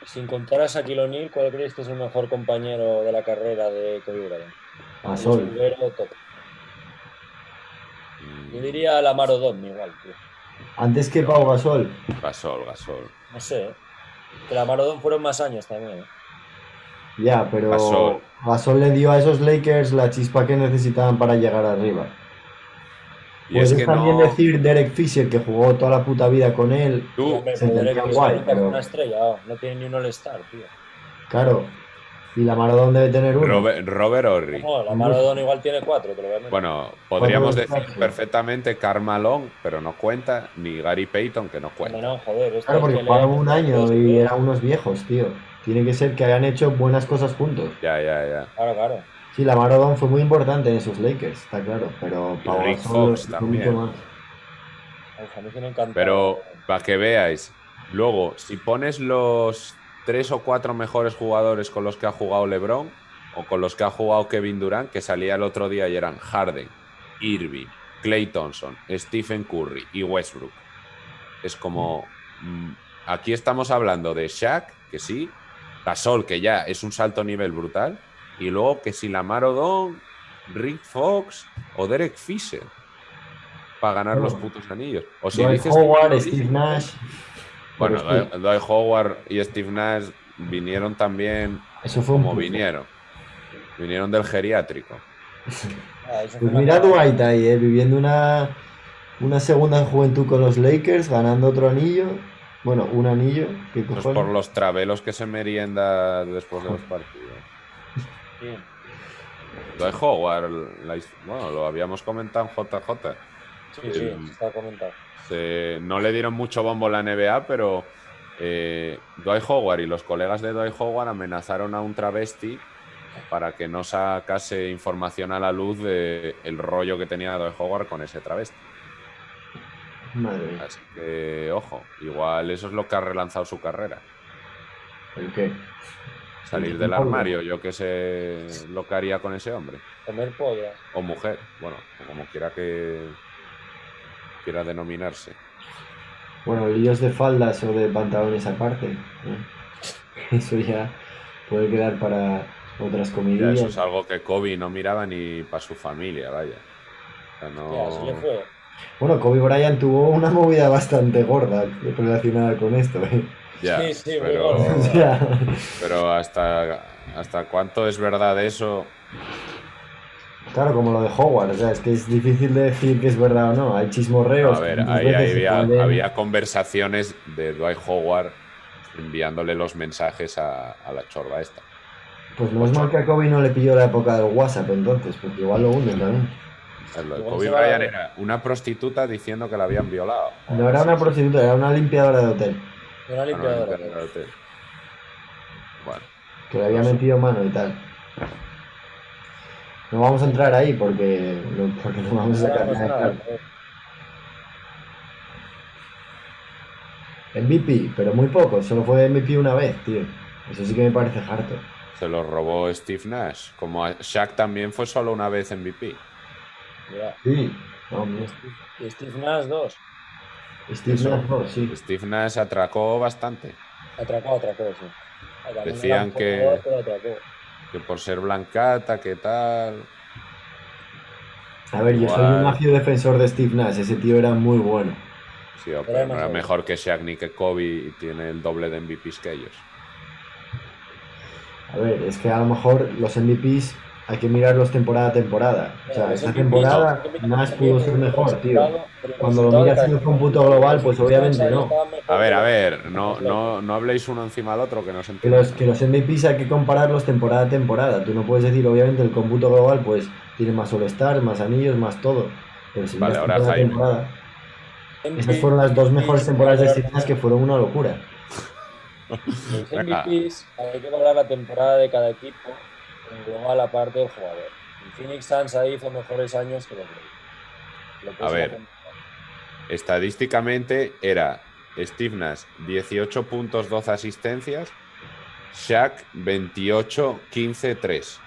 Sin contar a O'Neal, ¿cuál creéis que es el mejor compañero de la carrera de Kobe Bryant? Gasol. Top. Mm, Yo diría Lamar Odom igual, tío. Antes que Pau Gasol. Gasol, Gasol. No sé, ¿eh? Que Lamar Odom fueron más años también, ¿eh? Ya, pero Gasol. Gasol le dio a esos Lakers la chispa que necesitaban para llegar arriba. Y Puedes es que también no. decir Derek Fisher, que jugó toda la puta vida con él. Tú, Hombre, se pero entendía Derek guay, Fisher fue pero- una estrella, oh, no tiene ni un All-Star, tío. Claro. Y la Maradona debe tener uno. Robert, Robert Horry. No, Lamar Odom igual tiene cuatro, te lo voy a meter. Bueno, podríamos decir exacto. perfectamente Carmalón, pero no cuenta, ni Gary Payton, que no cuenta. No, no, joder. esto Claro, es porque que jugaron un año y eran unos viejos, tío. Tiene que ser que hayan hecho buenas cosas juntos. Ya, ya, ya. Claro, claro. Sí, la Maradona fue muy importante en esos Lakers, está claro. Pero Gasol Fox fue también. mucho más. Uf, a mí sí me encanta. Pero para que veáis, luego, si pones los tres o cuatro mejores jugadores con los que ha jugado LeBron o con los que ha jugado Kevin Durant, que salía el otro día y eran Harden, Irving, Clay Thompson, Stephen Curry y Westbrook. Es como. mm, aquí estamos hablando de Shaq, que sí, Gasol, que ya es un salto a nivel brutal, y luego que si Lamar Odom, Rick Fox o Derek Fisher para ganar los putos anillos. O si Dwight dices Howard, Steve Nash. bueno, Dwight Howard y Steve Nash vinieron también eso fue un como vinieron. Vinieron del geriátrico. Ah, Pues mira. Dwight ahí, eh, viviendo una, una segunda juventud con los Lakers, ganando otro anillo. Bueno, un anillo. ¿Qué Pues por los travelos que se merienda después de los partidos. Sí. Dwight Howard, la his- bueno, lo habíamos comentado en JJ. Sí, sí, El- está comentado. Se- no le dieron mucho bombo a la NBA, pero eh, Dwight Howard y los colegas de Dwight Howard amenazaron a un travesti para que no sacase información a la luz de el rollo que tenía Dwight Howard con ese travesti. Madre mía. Así que, ojo, igual eso es lo que ha relanzado su carrera. ¿El qué? Salir del armario, yo que sé lo que haría con ese hombre. Comer pollas. O mujer, bueno, o como quiera que quiera denominarse. Bueno, líos de faldas o de pantalones aparte. Eso ya puede quedar para otras Ya, comidillas. eso es algo que Kobe no miraba ni para su familia, vaya. O sea, no- Ya, así le fue. Bueno, Kobe Bryant tuvo una movida bastante gorda relacionada con esto. ¿eh? Ya, Sí, sí, muy pero, hasta, hasta cuánto es verdad eso, claro, como lo de Howard, o sea, es que es difícil de decir que es verdad o no. Hay chismorreos. A ver, ahí había, conversaciones de Dwight Howard enviándole los mensajes a, a la chorba esta. Pues no es mal que a Kobe no le pilló la época del WhatsApp entonces, porque igual lo hunden también. Sea, lo de Kobe Bryant era una prostituta diciendo que la habían violado. No era una prostituta, era una limpiadora de hotel, Una Ah, limpiadora. hotel. Bueno, que le había metido mano y tal. No vamos a entrar ahí porque no, porque no vamos a sacar nada. MVP, pero muy poco, solo fue MVP una vez, tío. Eso sí que me parece harto. se lo robó Steve Nash. Como a Shaq también fue solo una vez MVP. Sí, y Steve Nash 2. Steve Eso. Nash, no, sí. Steve Nash atracó bastante. Atracó, atracó, sí. Decían que- jugador. Que por ser blancata, que tal. A ver, yo soy un ácido defensor de Steve Nash, ese tío era muy bueno. Sí, pero Era no era más mejor que Shaq ni que Kobe y tiene el doble de MVPs que ellos. A ver, es que a lo mejor los MVPs hay que mirarlos temporada a temporada. O sea, esta temporada no, Nash pudo ser mejor, tío. Cuando lo miras en el cómputo global, pues obviamente no. A ver, a ver, no, no, no habléis uno encima del otro, que no se Que los, que los MVPs hay que compararlos temporada a temporada. Tú no puedes decir, obviamente, el cómputo global pues tiene más All-Star, más anillos, más todo. Pero si Vale, ahora temporada a Jaime. temporada, esas fueron las dos mejores temporadas de Nash que fueron una locura. Los. MVPs hay que valorar la temporada de cada equipo en global aparte del jugador. El Phoenix Suns ahí hizo mejores años que los Lakers. Lo que A es la ver. Estadísticamente era Steve Nash 18 puntos, 12 asistencias. Shaq 28, 15, 3.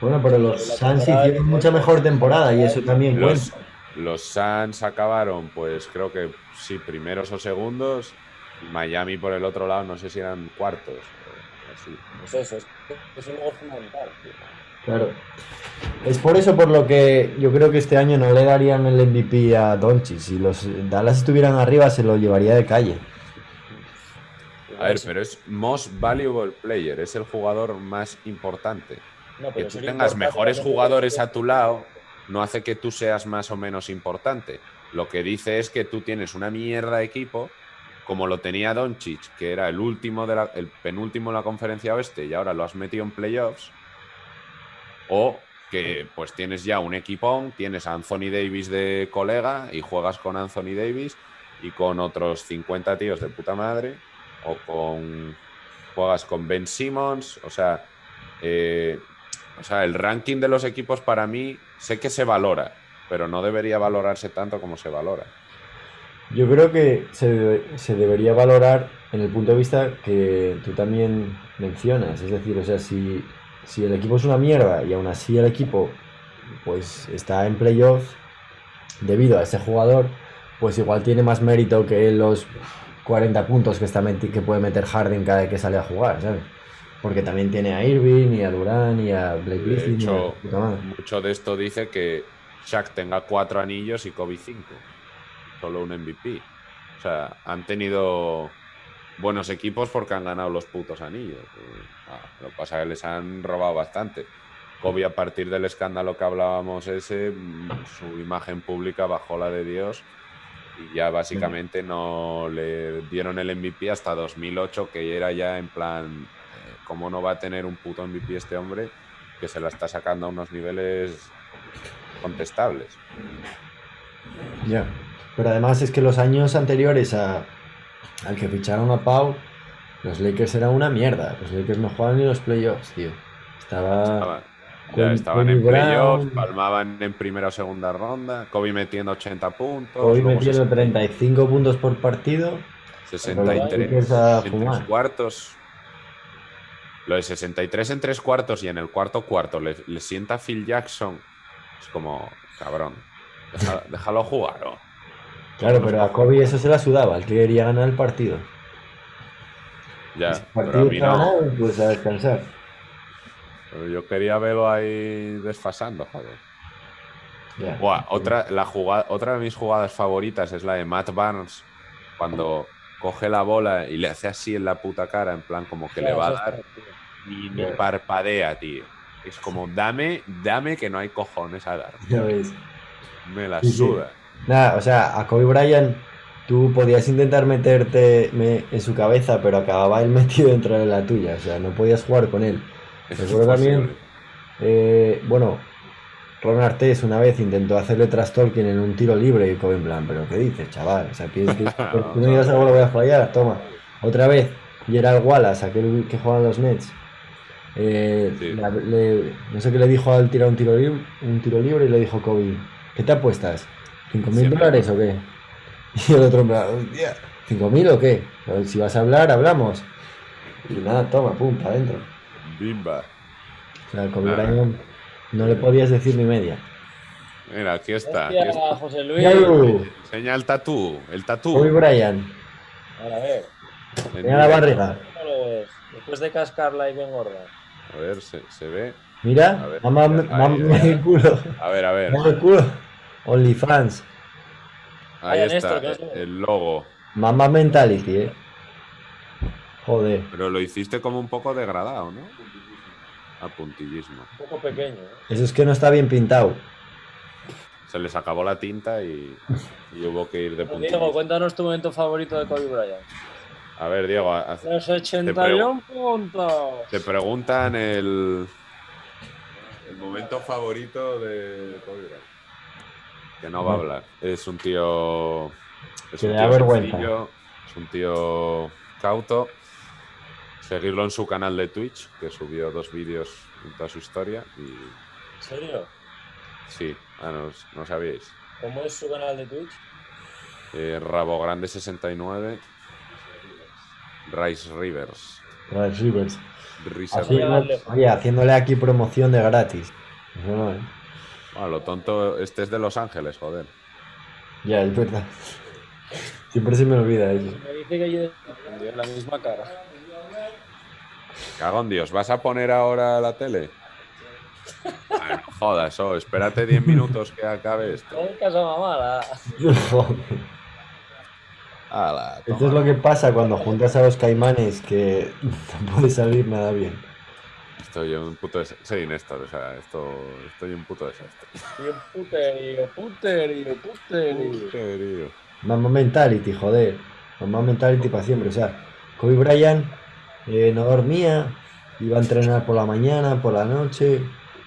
Bueno, pero los La Suns hicieron mucha mejor temporada y eso también Los, cuenta. los Suns acabaron, pues creo que sí, primeros o segundos. y Miami por el otro lado, no sé si eran cuartos. O así. Pues eso, es, es fundamental. tío. Claro. Es por eso por lo que yo creo que este año no le darían el MVP a Doncic. Si los Dallas estuvieran arriba, se lo llevaría de calle. A ver, pero es Most Valuable Player, es el jugador más importante. No, Que tú tengas mejores jugadores es- a tu lado no hace que tú seas más o menos importante. Lo que dice es que tú tienes una mierda de equipo, como lo tenía Doncic, que era el último de la- el penúltimo de la conferencia oeste y ahora lo has metido en playoffs. O que pues tienes ya un equipón, tienes a Anthony Davis de colega y juegas con Anthony Davis y con otros 50 tíos de puta madre. O con juegas con Ben Simmons. O sea, eh, o sea, el ranking de los equipos para mí sé que se valora, pero no debería valorarse tanto como se valora. Yo creo que se, se debería valorar en el punto de vista que tú también mencionas. Es decir, o sea, si, si el equipo es una mierda y aún así el equipo pues está en playoffs debido a ese jugador, pues igual tiene más mérito que los 40 puntos que, está que puede meter Harden cada vez que sale a jugar, ¿sabes? Porque también tiene a Irving y a Durán y a Blake De Griffin. y a puta madre. mucho de esto dice que Shaq tenga cuatro anillos y Kobe cinco. Solo un MVP. O sea, han tenido buenos equipos porque han ganado los putos anillos. Eh, ah, lo que pasa es que les han robado bastante. Kobe, a partir del escándalo que hablábamos ese, mm, su imagen pública bajó la de Dios y ya básicamente no le dieron el MVP hasta 2008, que era ya en plan, eh, ¿cómo no va a tener un puto MVP este hombre que se la está sacando a unos niveles contestables? Ya. Pero además es que los años anteriores a, al que ficharon a Pau, los Lakers eran una mierda. Los Lakers no jugaban ni los playoffs, tío. Estaba. Estaba- ya estaban Kobe en playoffs, palmaban en primera o segunda ronda. Kobe metiendo 80 puntos. Luego metiendo 35 puntos por partido. 63 Lakers a en tres cuartos. Lo de 63 en tres cuartos y en el cuarto cuarto le, le sienta Phil Jackson. Es como, cabrón, deja- déjalo jugar. ¿no? Claro, pero a Kobe eso se la sudaba. El que quería ganar el partido. Ya, El pero a partido mí no. ganado, pues a descansar. Pero yo quería verlo ahí desfasando, joder. Ya. Buah, otra, la jugada, otra de mis jugadas favoritas es la de Matt Barnes cuando coge la bola y le hace así en la puta cara, en plan como que le va a dar y ni parpadea, tío. Es como, dame, dame que no hay cojones a dar. Ya ves. Me la Sí, sí. Nada, o sea, a Kobe Bryant tú podías intentar meterte me- en su cabeza, pero acababa él metido dentro de la tuya. O sea, no podías jugar con él. Eso es Recuerdo también, eh, bueno, Ron Artés una vez intentó hacerle tras Tolkien en un tiro libre y Kobe en plan, pero ¿qué dices, chaval? O sea, piensas que tú digas algo lo voy a fallar, toma. Otra vez, Gerald Wallace, aquel que juega en los Nets. eh, Sí. la- le- no sé qué le dijo al tirar un tiro, libre, un tiro libre y le dijo Kobe, ¿qué te apuestas? ¿5 mil dólares o qué? Y el otro ¿5 mil o qué? Si vas a hablar, hablamos. Y nada, toma, pum, para adentro. Bimba. O sea, Kobe Nada. Bryant no le podías decir ni media. Mira, aquí está. aquí está. José Luis. Enseña el tatú. El tatú. Bryant, A ver, mira la barriga. ¿cómo lo ves? Después de cascarla y bien gorda. A ver, se, se ve. Mira, A ver, mamá, el culo. A ver, a ver. Mamá el culo. OnlyFans. Ahí Vaya, está, Néstor, el logo. Mamá mentality, eh. Joder. Pero lo hiciste como un poco degradado, ¿no? A puntillismo. Un poco pequeño. ¿eh? Eso es que no está bien pintado. Se les acabó la tinta y, y hubo que ir de Diego, puntillismo. cuéntanos tu momento favorito de Kobe Bryant. A ver, Diego, haz- Los 81 puntos. te preguntan el, el momento favorito de Kobe Bryant. Que no va a hablar. Es un tío. Es Que un tío vergüenza. sencillo, es un tío cauto. Seguirlo en su canal de Twitch, que subió dos vídeos en toda su historia. Y ¿En serio? sí, ah, no, no sabíais. ¿Cómo es su canal de Twitch? Eh, Rabo Grande 69. Rice Rivers. Rice Rivers. Risa Así, Rivers. oye, haciéndole aquí promoción de gratis. No, eh. Bueno, lo tonto, este es de Los Ángeles, joder. Ya, es verdad. Siempre se me olvida eso. Me dice que yo la misma cara. Cago en Dios, ¿vas a poner ahora la tele? Bueno, jodas, oh, espérate 10 minutos que acabe esto. Ala, Esto es lo que pasa cuando juntas a los caimanes que no puede salir nada bien. Estoy en un puto desastre. Soy Néstor, o sea, esto, estoy en un puto desastre. Y un puterío, puterío, puterío. Serio. Mamá mentality, joder. Mamá mentality para siempre. O sea, Kobe Bryant eh, no dormía, iba a entrenar por la mañana, por la noche,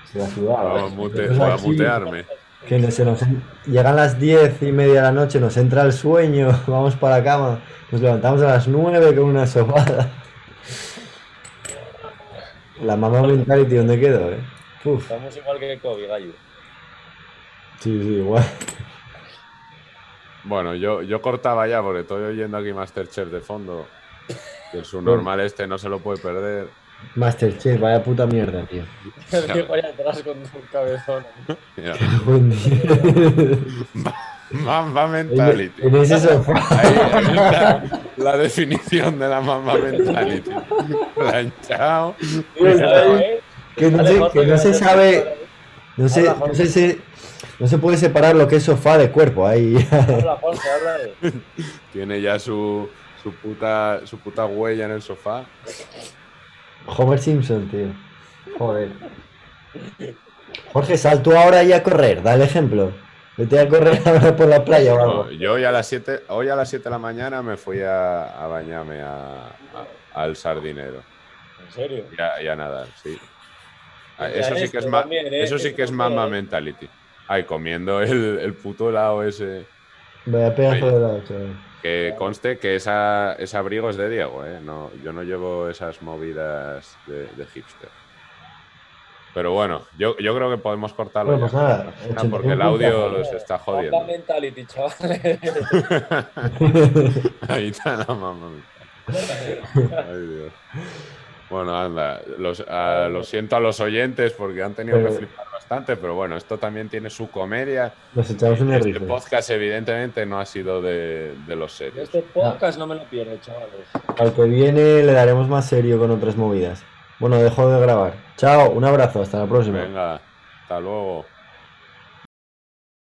se la sudaba. A, mute- Nosotros voy a aquí, mutearme. Que no- se nos llegan las diez y media de la noche, nos entra el sueño, vamos para la cama, nos levantamos a las nueve con una sopada. La mamá mentality, ¿dónde quedó, eh? Uf, Estamos igual que Kobe, gallo. sí, sí, igual. Bueno, yo, yo cortaba ya porque estoy oyendo aquí Masterchef de fondo. Que su normal este no se lo puede perder. Masterchef, vaya puta mierda, tío. El viejo allá atrás con un cabezón. Mira, Buen día. Mamba En, mentality. en ese sofá. Ahí, ahí está la definición de la mamba mentality. Planchado. Que no, se, que no se sabe, no se, no, se, se- no se puede separar lo que es sofá de cuerpo. Ahí. Tiene ya su, su, puta, su puta huella en el sofá. Homer Simpson, tío. Joder. Jorge, sal tú ahora y a correr, da el ejemplo. Vete a correr ahora por la playa o algo. No, yo hoy a las 7 hoy a las 7 de la mañana me fui a, a bañarme a- a- al sardinero. ¿En serio? Y a, y a nadar, sí. Ah, Ya Eso sí que es, ma- también, ¿eh? eso sí que es también. mentality. Ay, comiendo el, el puto helado ese. Vaya pedazo de lado, chaval. Que conste que esa, ese abrigo es de Diego, ¿eh? No, yo no llevo esas movidas de, de hipster. Pero bueno, yo, yo creo que podemos cortarlo Bueno, pues ya. nada, Ah, 81 porque el audio puntos. los está jodiendo. mentality, chavales. Ahí está la mamá. Ay, Dios. Bueno, anda, los, lo siento a los oyentes porque han tenido que flipar bastante, pero bueno, esto también tiene su comedia. Nos echamos unas Este podcast evidentemente no ha sido de, de los serios. Este podcast no me lo pierdo, chavales. Al que viene le daremos más serio con otras movidas. Bueno, dejo de grabar. Chao, un abrazo, hasta la próxima. Venga, hasta luego.